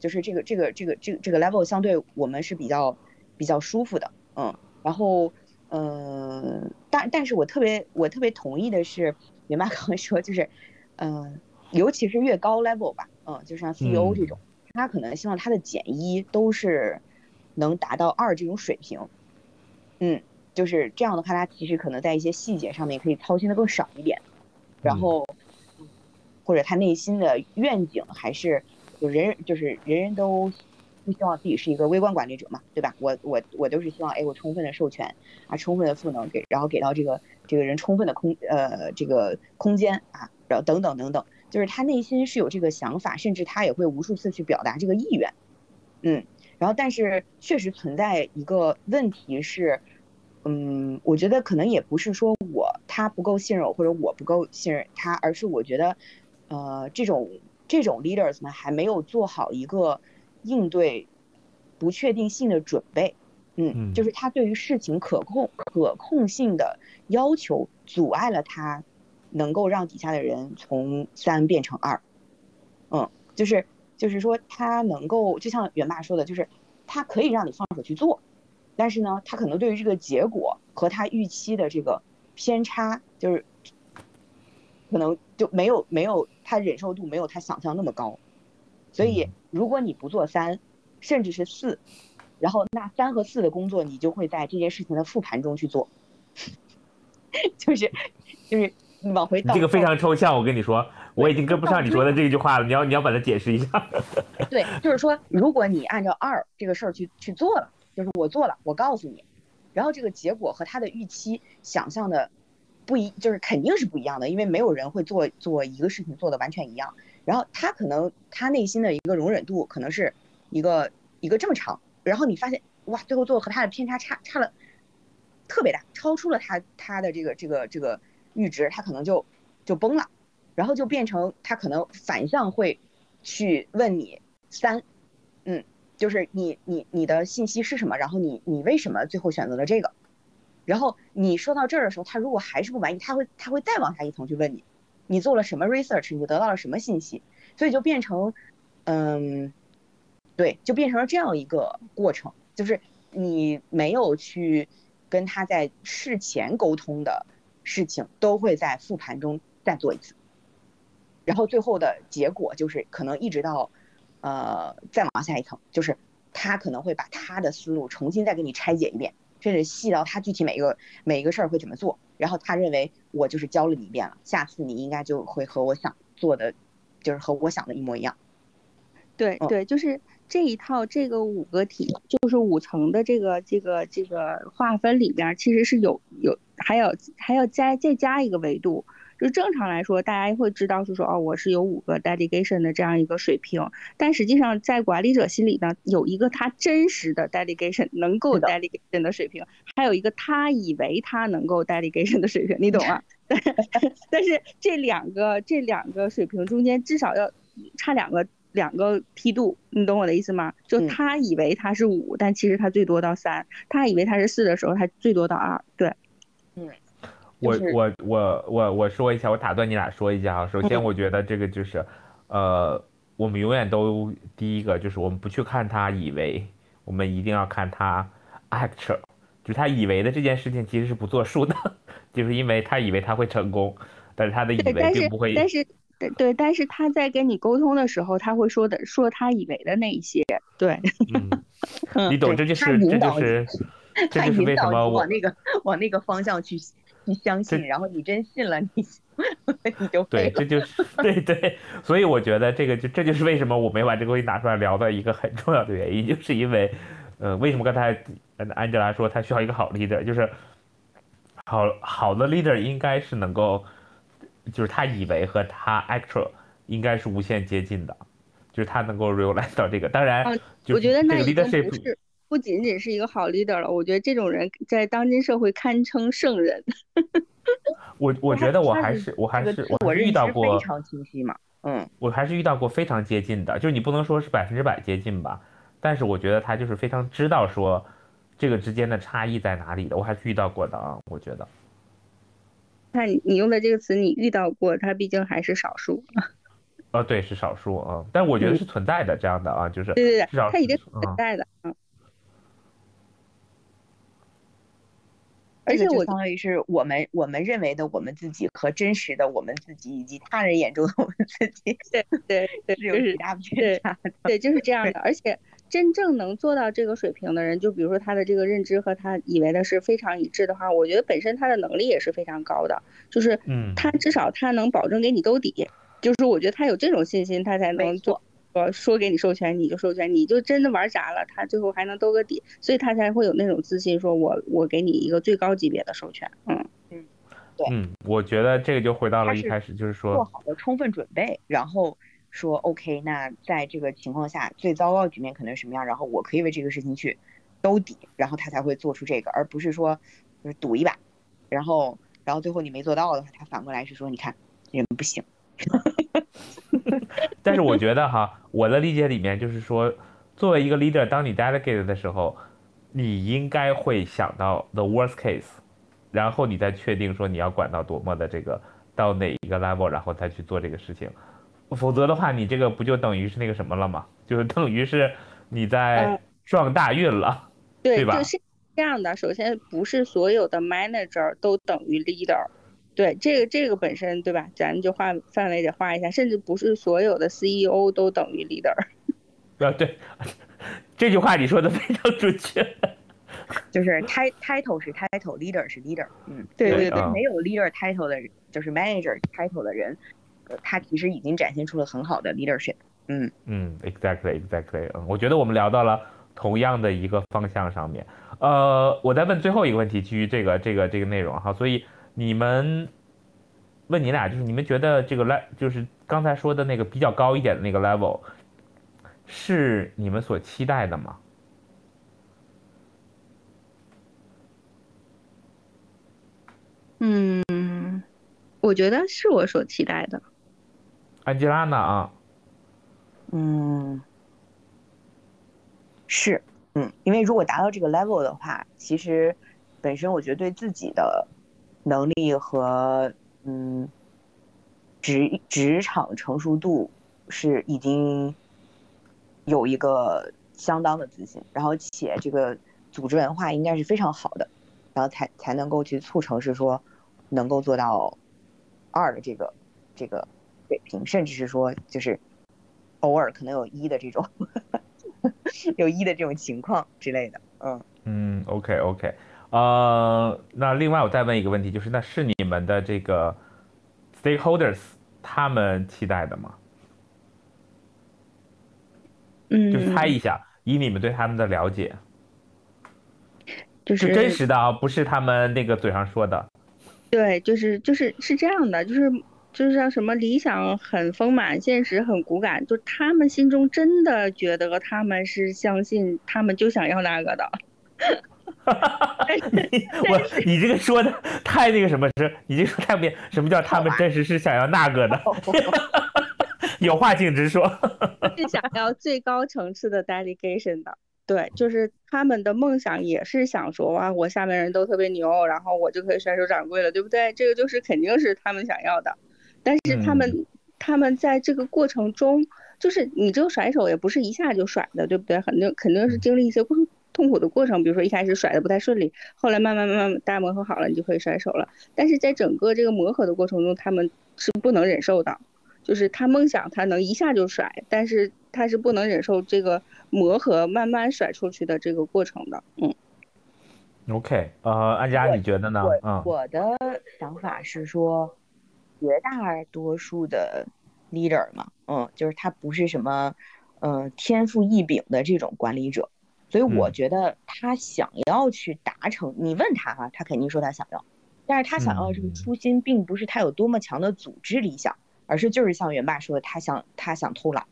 嗯，就是这个这个这个这个这个 level 相对我们是比较比较舒服的，嗯，然后嗯，但但是我特别我特别同意的是，你妈刚刚说就是，嗯，尤其是越高 level 吧，嗯，就像 CEO 这种，他可能希望他的减一都是能达到二这种水平，嗯，就是这样的话，他其实可能在一些细节上面可以操心的更少一点，然后或者他内心的愿景还是。就人人就是人人都不希望自己是一个微观管理者嘛，对吧？我我我都是希望，哎，我充分的授权啊，充分的赋能给，然后给到这个这个人充分的空呃这个空间啊，然后等等等等，就是他内心是有这个想法，甚至他也会无数次去表达这个意愿，嗯，然后但是确实存在一个问题是，嗯，我觉得可能也不是说我他不够信任我，或者我不够信任他，而是我觉得，呃，这种。这种 leaders 们还没有做好一个应对不确定性的准备，嗯，就是他对于事情可控可控性的要求，阻碍了他能够让底下的人从三变成二，嗯，就是就是说他能够就像袁爸说的，就是他可以让你放手去做，但是呢，他可能对于这个结果和他预期的这个偏差，就是可能就没有没有。他忍受度没有他想象那么高，所以如果你不做三，甚至是四，然后那三和四的工作你就会在这件事情的复盘中去做，就是就是往回倒。
这个非常抽象，我跟你说，我已经跟不上你说的这句话了。你要你要把它解释一下。
对，就是说，如果你按照二这个事儿去去做了，就是我做了，我告诉你，然后这个结果和他的预期想象的。不一就是肯定是不一样的，因为没有人会做做一个事情做的完全一样。然后他可能他内心的一个容忍度可能是一个一个这么长，然后你发现哇，最后做和他的偏差差差了特别大，超出了他他的这个这个这个阈值，他可能就就崩了，然后就变成他可能反向会去问你三，嗯，就是你你你的信息是什么？然后你你为什么最后选择了这个？然后你说到这儿的时候，他如果还是不满意，他会他会再往下一层去问你，你做了什么 research，你得到了什么信息，所以就变成，嗯，对，就变成了这样一个过程，就是你没有去跟他在事前沟通的事情，都会在复盘中再做一次，然后最后的结果就是可能一直到，呃，再往下一层，就是他可能会把他的思路重新再给你拆解一遍。甚至细到他具体每一个每一个事儿会怎么做，然后他认为我就是教了你一遍了，下次你应该就会和我想做的，就是和我想的一模一样。
对对，就是这一套这个五个体，就是五层的这个这个这个划分里边，其实是有有还有还要加再加一个维度。就正常来说，大家会知道是说，哦，我是有五个 delegation 的这样一个水平，但实际上在管理者心里呢，有一个他真实的 delegation 能够 delegation 的水平，还有一个他以为他能够 delegation 的水平，你懂吗？但是这两个这两个水平中间至少要差两个两个梯度，你懂我的意思吗？就他以为他是五，但其实他最多到三；他以为他是四的时候，他最多到二。对，
嗯。
我我我我我说一下，我打断你俩说一下啊。首先，我觉得这个就是，呃，我们永远都第一个就是我们不去看他以为，我们一定要看他 actual，就是他以为的这件事情其实是不作数的，就是因为他以为他会成功，但是他的以为并不会。
但是对对，但是他在跟你沟通的时候，他会说的说他以为的那一些，对。
嗯，你懂，这就是这就是这就是为什么
往那个往那个方向去。你相信，然后你真信了，你 你就
对，这就是对对，所以我觉得这个就这就是为什么我没把这个东西拿出来聊的一个很重要的原因，就是因为，呃，为什么刚才安吉拉说他需要一个好 leader，就是好好的 leader 应该是能够，就是他以为和他 actual 应该是无限接近的，就是他能够 realize 到这个。当然，
我觉得那
已
经不是不仅仅是一个好 leader 了。我觉得这种人在当今社会堪称圣人。
我我觉得我还是我还是我遇到过
非常清晰嘛，嗯，
我还是遇到过非常接近的，就是你不能说是百分之百接近吧，但是我觉得他就是非常知道说这个之间的差异在哪里的，我还是遇到过的啊，我觉得。
那你用的这个词，你遇到过，它毕竟还是少数。
呃，对，是少数啊，但我觉得是存在的这样的啊，就是
对对
对，
它一定存在的，嗯。
而且我相当于是我们我们认为的我们自己和真实的我们自己以及他人眼中的我们自己，
对对对，
是有极大偏差的。
对，就是这样的。而且真正能做到这个水平的人，就比如说他的这个认知和他以为的是非常一致的话，我觉得本身他的能力也是非常高的。就是，嗯，他至少他能保证给你兜底。就是我觉得他有这种信心，他才能做。我说给你授权，你就授权，你就真的玩砸了，他最后还能兜个底，所以他才会有那种自信，说我我给你一个最高级别的授权。
嗯嗯，对，
嗯，我觉得这个就回到了一开始，就是说
做好了充分准备，然后说 OK，那在这个情况下最糟糕的局面可能是什么样，然后我可以为这个事情去兜底，然后他才会做出这个，而不是说就是赌一把，然后然后最后你没做到的话，他反过来是说你看人不行。
但是我觉得哈，我的理解里面就是说，作为一个 leader，当你 delegate 的时候，你应该会想到 the worst case，然后你再确定说你要管到多么的这个到哪一个 level，然后再去做这个事情。否则的话，你这个不就等于是那个什么了吗？就是等于是你在撞大运了，
对
吧？
是这样的。首先，不是所有的 manager 都等于 leader。对这个这个本身对吧？咱就画范围得画一下，甚至不是所有的 CEO 都等于 leader。
啊，对，这句话你说的非常准确。
就是 title 是 title，leader 是 leader。嗯，
对对对，
没有 leader title 的，就是 manager title 的人，他其实已经展现出了很好的 leadership。
嗯嗯，exactly exactly。嗯，我觉得我们聊到了同样的一个方向上面。呃，我再问最后一个问题，基于这个这个这个内容哈，所以。你们问你俩，就是你们觉得这个 level，就是刚才说的那个比较高一点的那个 level，是你们所期待的吗？
嗯，我觉得是我所期待的。
安吉拉呢？啊，
嗯，是，嗯，因为如果达到这个 level 的话，其实本身我觉得对自己的。能力和嗯职职场成熟度是已经有一个相当的自信，然后且这个组织文化应该是非常好的，然后才才能够去促成是说能够做到二的这个这个水平，甚至是说就是偶尔可能有一的这种 有一的这种情况之类的，
嗯嗯，OK OK。呃，那另外我再问一个问题，就是那是你们的这个 stakeholders 他们期待的吗？
嗯，
就是猜一下，以你们对他们的了解，
就是
真实的啊，不是他们那个嘴上说的。
对，就是就是是这样的，就是就是像什么理想很丰满，现实很骨感，就他们心中真的觉得他们是相信，他们就想要那个的。
哈哈哈我你这个说的太那个什么是？你这说太不什么叫他们真实是想要那个的？有话请直说。
是想要最高层次的 delegation 的，对，就是他们的梦想也是想说哇，我下面人都特别牛，然后我就可以甩手掌柜了，对不对？这个就是肯定是他们想要的。但是他们他们在这个过程中，就是你这个甩手也不是一下就甩的，对不对？肯定肯定是经历一些过。痛苦的过程，比如说一开始甩的不太顺利，后来慢慢慢慢大家磨合好了，你就可以甩手了。但是在整个这个磨合的过程中，他们是不能忍受的，就是他梦想他能一下就甩，但是他是不能忍受这个磨合慢慢甩出去的这个过程的。嗯
，OK，呃，安佳你觉得呢？
嗯，我的想法是说，绝大多数的 leader 嘛，嗯，就是他不是什么，嗯，天赋异禀的这种管理者。所以我觉得他想要去达成，你问他哈，他肯定说他想要，但是他想要的这个初心，并不是他有多么强的组织理想，而是就是像元爸说的，他想他想偷懒，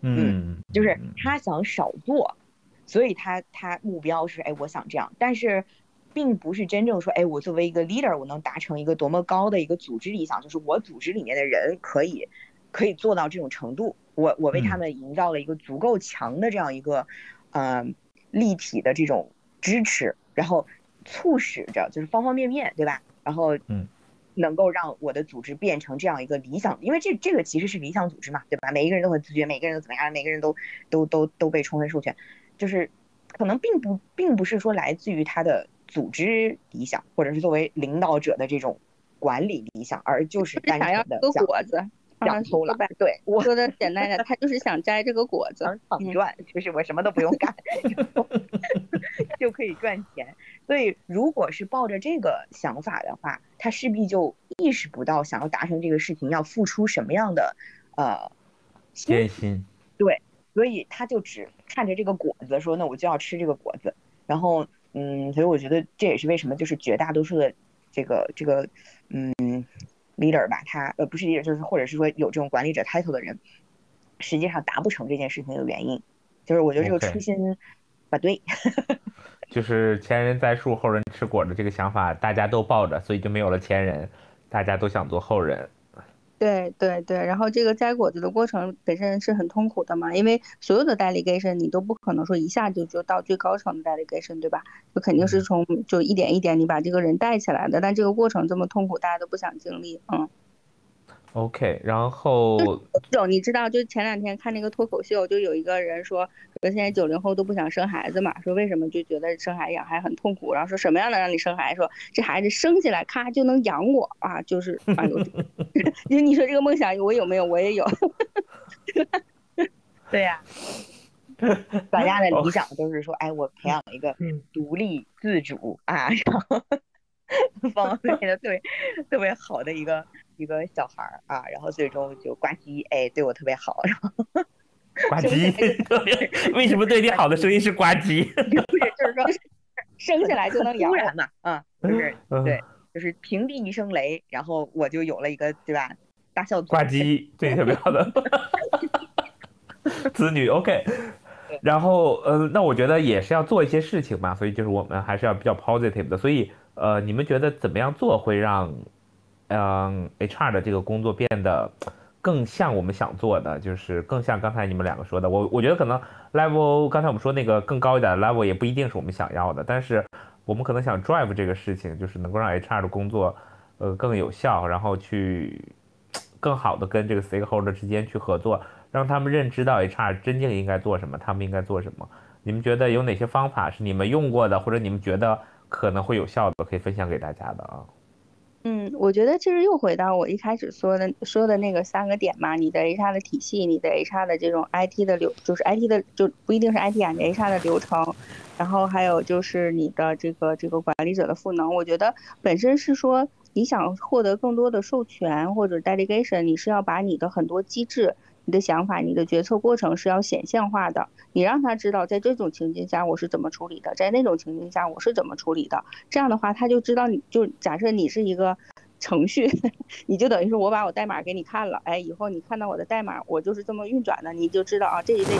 嗯，
就是他想少做，所以他他目标是哎，我想这样，但是并不是真正说哎，我作为一个 leader，我能达成一个多么高的一个组织理想，就是我组织里面的人可以可以做到这种程度，我我为他们营造了一个足够强的这样一个呃立体的这种支持，然后促使着就是方方面面，对吧？然后
嗯。
能够让我的组织变成这样一个理想，因为这这个其实是理想组织嘛，对吧？每一个人都很自觉，每个人都怎么样，每个人都都都都被充分授权，就是可能并不并不是说来自于他的组织理想，或者是作为领导者的这种管理理想，而就是单纯的
想果子。
想偷了，对我
说的简单点，他就是想摘这个果子，
想赚，就是我什么都不用干，就 可以赚钱。所以，如果是抱着这个想法的话，他势必就意识不到想要达成这个事情要付出什么样的呃
艰辛。
对，所以他就只看着这个果子，说那我就要吃这个果子。然后，嗯，所以我觉得这也是为什么就是绝大多数的这个这个嗯。Leader 吧，他呃不是 leader，就是或者是说有这种管理者 title 的人，实际上达不成这件事情的原因，就是我觉得这个初心不对。
就是前人栽树，后人吃果的这个想法，大家都抱着，所以就没有了前人，大家都想做后人。
对对对，然后这个摘果子的过程本身是很痛苦的嘛，因为所有的 delegation 你都不可能说一下就就到最高层的 delegation，对吧？就肯定是从就一点一点你把这个人带起来的，但这个过程这么痛苦，大家都不想经历，嗯。
OK，然后
就你知道，就前两天看那个脱口秀，就有一个人说说现在九零后都不想生孩子嘛，说为什么就觉得生孩子养孩子很痛苦，然后说什么样的让你生孩子？说这孩子生下来咔就能养我啊，就是啊有，就 你说这个梦想我有没有？我也有，对呀，大家的理想都是说，哎，我培养一个独立自主啊，然后 方方面面的特别特别好的一个。一个小孩儿啊，然后最终就呱唧，哎，对我特别好，然后
呱唧，为什么对你好的声音是呱唧？
不是，就是说生下来就能养，
人嘛，嗯，就是对，就是平地一声雷，然后我就有了一个对吧？大笑
呱唧对你特别好的子女，OK。然后呃，那我觉得也是要做一些事情嘛，所以就是我们还是要比较 positive 的。所以呃，你们觉得怎么样做会让？嗯，HR 的这个工作变得更像我们想做的，就是更像刚才你们两个说的。我我觉得可能 level，刚才我们说那个更高一点的 level 也不一定是我们想要的，但是我们可能想 drive 这个事情，就是能够让 HR 的工作呃更有效，然后去更好的跟这个 stakeholder 之间去合作，让他们认知到 HR 真正应该做什么，他们应该做什么。你们觉得有哪些方法是你们用过的，或者你们觉得可能会有效的，可以分享给大家的啊？
嗯，我觉得其实又回到我一开始说的说的那个三个点嘛，你的 HR 的体系，你的 HR 的这种 IT 的流，就是 IT 的就不一定是 IT 啊，你 HR 的流程，然后还有就是你的这个这个管理者的赋能。我觉得本身是说你想获得更多的授权或者 delegation，你是要把你的很多机制。你的想法，你的决策过程是要显象化的。你让他知道，在这种情境下我是怎么处理的，在那种情境下我是怎么处理的。这样的话，他就知道，你就假设你是一个程序，你就等于是我把我代码给你看了，哎，以后你看到我的代码，我就是这么运转的，你就知道啊，这一类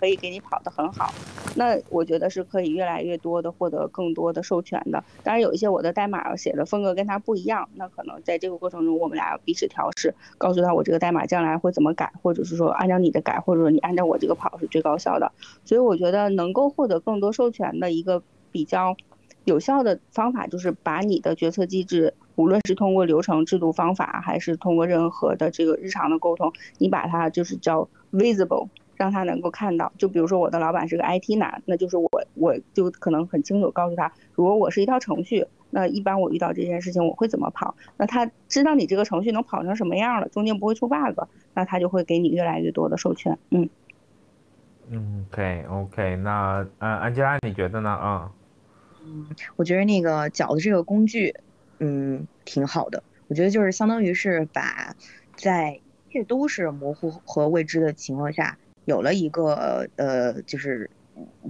可以给你跑得很好。那我觉得是可以越来越多的获得更多的授权的。当然有一些我的代码写的风格跟他不一样，那可能在这个过程中我们俩要彼此调试，告诉他我这个代码将来会怎么改，或者是说按照你的改，或者说你按照我这个跑是最高效的。所以我觉得能够获得更多授权的一个比较有效的方法，就是把你的决策机制，无论是通过流程、制度、方法，还是通过任何的这个日常的沟通，你把它就是叫 visible。让他能够看到，就比如说我的老板是个 IT 男，那就是我我就可能很清楚告诉他，如果我是一套程序，那一般我遇到这件事情我会怎么跑？那他知道你这个程序能跑成什么样了，中间不会出 bug，那他就会给你越来越多的授权。嗯，
嗯，OK OK，那呃，安吉拉你觉得呢？啊，
嗯，我觉得那个饺子这个工具，嗯，挺好的。我觉得就是相当于是把在一切都是模糊和未知的情况下。有了一个呃，就是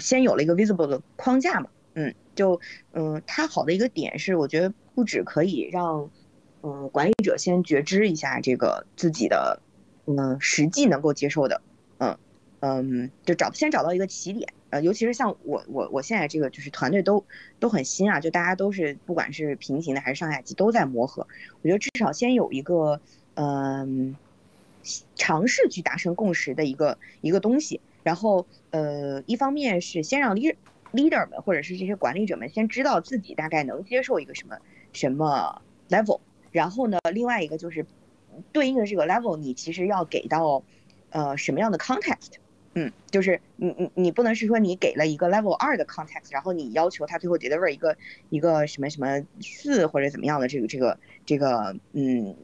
先有了一个 visible 的框架嘛，嗯，就嗯，它好的一个点是，我觉得不止可以让嗯管理者先觉知一下这个自己的嗯实际能够接受的嗯嗯，就找先找到一个起点，尤其是像我我我现在这个就是团队都都很新啊，就大家都是不管是平行的还是上下级都在磨合。我觉得至少先有一个嗯尝试去达成共识的一个一个东西，然后呃一方面是先让 leader leader 们或者是这些管理者们先知道自己大概能接受一个什么什么 level，然后呢另外一个就是对应的这个 level 你其实要给到呃什么样的 context。嗯，就是你你你不能是说你给了一个 level 二的 context，然后你要求他最后 deliver 一个一个什么什么四或者怎么样的这个这个这个嗯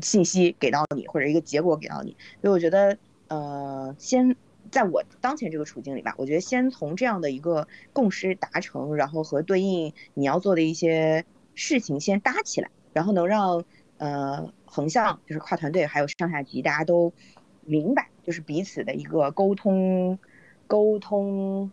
信息给到你，或者一个结果给到你。所以我觉得呃，先在我当前这个处境里吧，我觉得先从这样的一个共识达成，然后和对应你要做的一些事情先搭起来，然后能让呃横向就是跨团队还有上下级大家都明白。就是彼此的一个沟通，沟通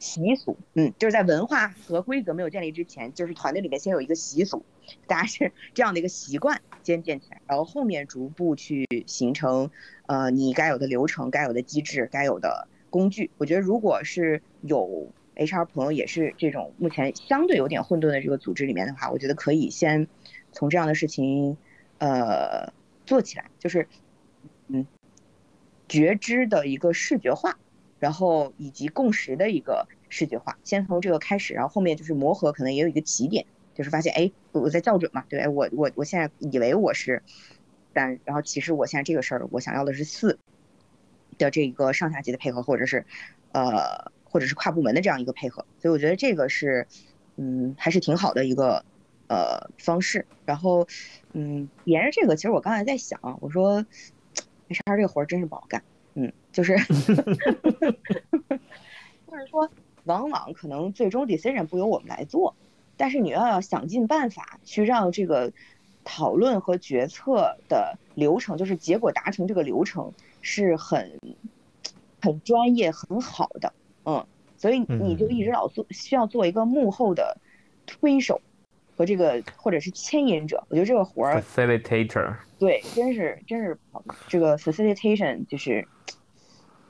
习俗，嗯，就是在文化和规则没有建立之前，就是团队里面先有一个习俗，大家是这样的一个习惯先建起来，然后后面逐步去形成，呃，你该有的流程、该有的机制、该有的工具。我觉得如果是有 HR 朋友也是这种目前相对有点混沌的这个组织里面的话，我觉得可以先从这样的事情，呃，做起来，就是。嗯，觉知的一个视觉化，然后以及共识的一个视觉化，先从这个开始，然后后面就是磨合，可能也有一个起点，就是发现，哎，我在校准嘛，对，我我我现在以为我是三，然后其实我现在这个事儿，我想要的是四的这一个上下级的配合，或者是呃，或者是跨部门的这样一个配合，所以我觉得这个是，嗯，还是挺好的一个呃方式。然后，嗯，沿着这个，其实我刚才在想，我说。HR 这个活儿真是不好干，嗯，就是，就是说，往往可能最终 decision 不由我们来做，但是你要要想尽办法去让这个讨论和决策的流程，就是结果达成这个流程是很很专业很好的，嗯，所以你就一直老做需要做一个幕后的推手。和这个或者是牵引者，我觉得这个活儿
，facilitator，
对，真是真是这个 facilitation 就是，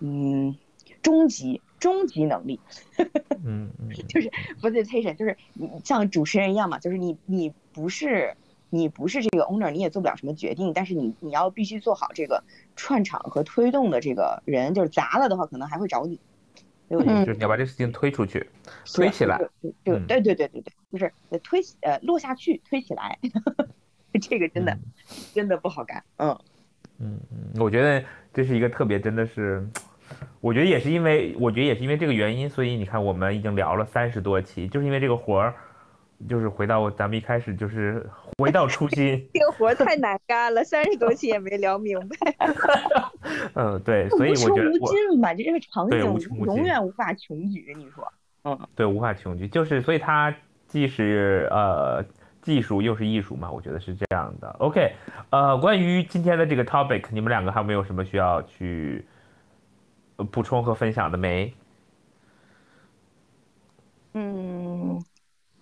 嗯，终极终极能力，
嗯 嗯，
就是 facilitation 就是你像主持人一样嘛，就是你你不是你不是这个 owner，你也做不了什么决定，但是你你要必须做好这个串场和推动的这个人，就是砸了的话，可能还会找你。
嗯，就是你要把这事情推出去，推起来，
就对对对对对，就是推呃落下去，推起来，这个真的 真的不好干，
嗯嗯嗯，我觉得这是一个特别，真的是，我觉得也是因为，我觉得也是因为这个原因，所以你看我们已经聊了三十多期，就是因为这个活儿。就是回到咱们一开始，就是回到初心。
这个活太难干了，三十多期也没聊明白。
嗯，对，所以我觉得
无尽吧，这个场景永远无法穷举。你说，嗯，
对，无法穷举，就是所以它既是呃技术又是艺术嘛，我觉得是这样的。OK，呃，关于今天的这个 topic，你们两个还有没有什么需要去补充和分享的没？
嗯。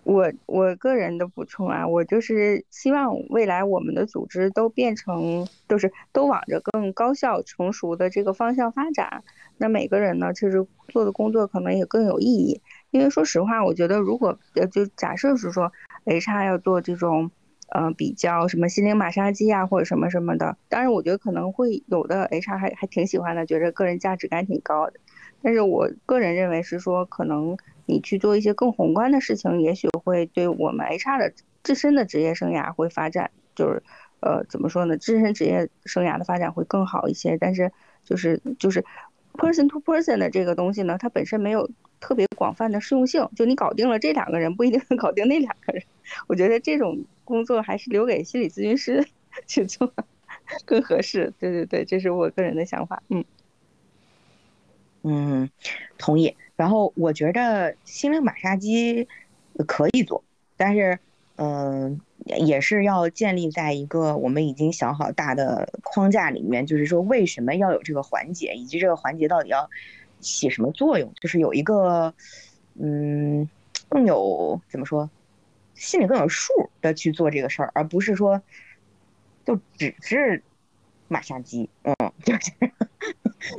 我我个人的补充啊，我就是希望未来我们的组织都变成，就是都往着更高效、成熟的这个方向发展。那每个人呢，其实做的工作可能也更有意义。因为说实话，我觉得如果呃，就假设是说 HR 要做这种，呃，比较什么心灵马杀鸡啊，或者什么什么的，当然我觉得可能会有的 HR 还还挺喜欢的，觉得个人价值感挺高的。但是我个人认为是说可能。你去做一些更宏观的事情，也许会对我们 HR 的自身的职业生涯会发展，就是，呃，怎么说呢？自身职业生涯的发展会更好一些。但是，就是就是 person to person 的这个东西呢，它本身没有特别广泛的适用性。就你搞定了这两个人，不一定能搞定那两个人。我觉得这种工作还是留给心理咨询师 去做更合适。对对对，这是我个人的想法。嗯
嗯，同意。然后我觉得心灵马杀鸡可以做，但是嗯，也是要建立在一个我们已经想好大的框架里面，就是说为什么要有这个环节，以及这个环节到底要起什么作用，就是有一个嗯更有怎么说，心里更有数的去做这个事儿，而不是说就只是马杀鸡，嗯，就是。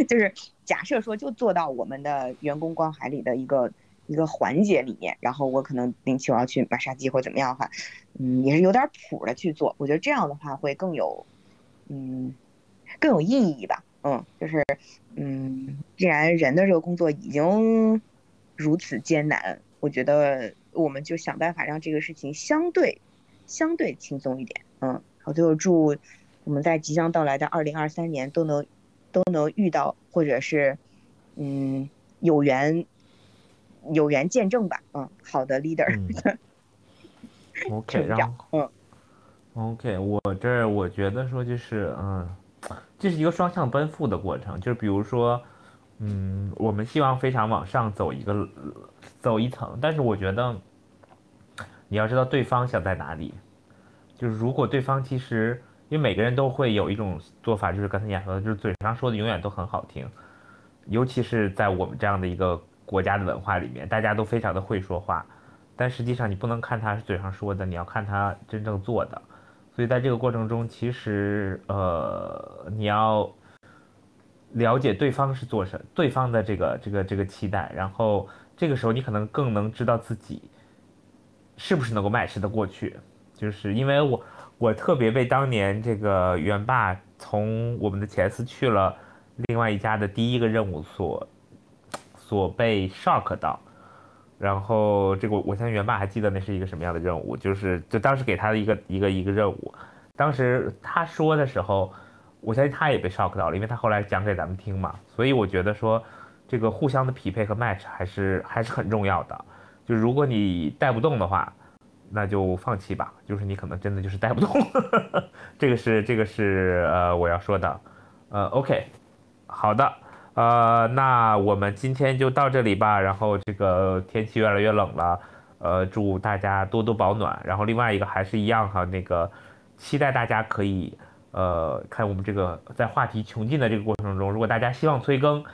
就是假设说就做到我们的员工关怀里的一个一个环节里面，然后我可能定期我要去马杀鸡或怎么样的话，嗯，也是有点谱的去做。我觉得这样的话会更有，嗯，更有意义吧。嗯，就是嗯，既然人的这个工作已经如此艰难，我觉得我们就想办法让这个事情相对相对轻松一点。嗯，好，最后祝我们在即将到来的二零二三年都能。都能遇到，或者是，嗯，有缘，有缘见证吧，嗯，好的 leader。
OK，然后，嗯，OK，我这我觉得说就是，嗯，这是一个双向奔赴的过程，就是比如说，嗯，我们希望非常往上走一个，走一层，但是我觉得，你要知道对方想在哪里，就是如果对方其实。因为每个人都会有一种做法，就是刚才你说的，就是嘴上说的永远都很好听，尤其是在我们这样的一个国家的文化里面，大家都非常的会说话，但实际上你不能看他是嘴上说的，你要看他真正做的。所以在这个过程中，其实呃，你要了解对方是做什，对方的这个这个这个期待，然后这个时候你可能更能知道自己是不是能够 match 的过去，就是因为我。我特别被当年这个元霸从我们的前司去了另外一家的第一个任务所所被 shock 到，然后这个我相信元霸还记得那是一个什么样的任务，就是就当时给他的一个一个一个任务，当时他说的时候，我相信他也被 shock 到了，因为他后来讲给咱们听嘛，所以我觉得说这个互相的匹配和 match 还是还是很重要的，就如果你带不动的话。那就放弃吧，就是你可能真的就是带不动，这个是这个是呃我要说的，呃 OK，好的，呃那我们今天就到这里吧，然后这个天气越来越冷了，呃祝大家多多保暖，然后另外一个还是一样哈，那个期待大家可以呃看我们这个在话题穷尽的这个过程中，如果大家希望催更，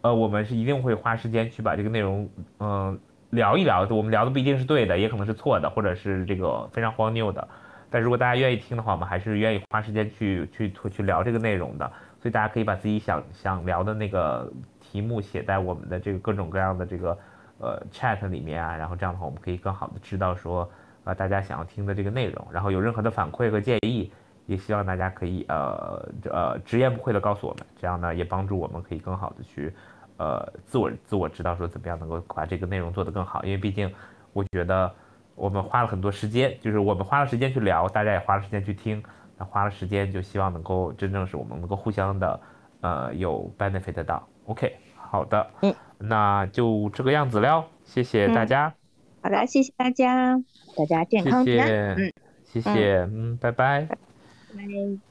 呃我们是一定会花时间去把这个内容嗯。聊一聊，我们聊的不一定是对的，也可能是错的，或者是这个非常荒谬的。但如果大家愿意听的话，我们还是愿意花时间去去去聊这个内容的。所以大家可以把自己想想聊的那个题目写在我们的这个各种各样的这个呃 chat 里面啊，然后这样的话我们可以更好的知道说呃大家想要听的这个内容。然后有任何的反馈和建议，也希望大家可以呃呃直言不讳的告诉我们，这样呢也帮助我们可以更好的去。呃，自我自我知道说怎么样能够把这个内容做得更好，因为毕竟我觉得我们花了很多时间，就是我们花了时间去聊，大家也花了时间去听，那花了时间就希望能够真正是我们能够互相的呃有 benefit 到。OK，好的，嗯，那就这个样子了，谢谢大家。
好的，谢谢大家，大家健康平安。
嗯，谢谢，嗯，拜拜。
拜。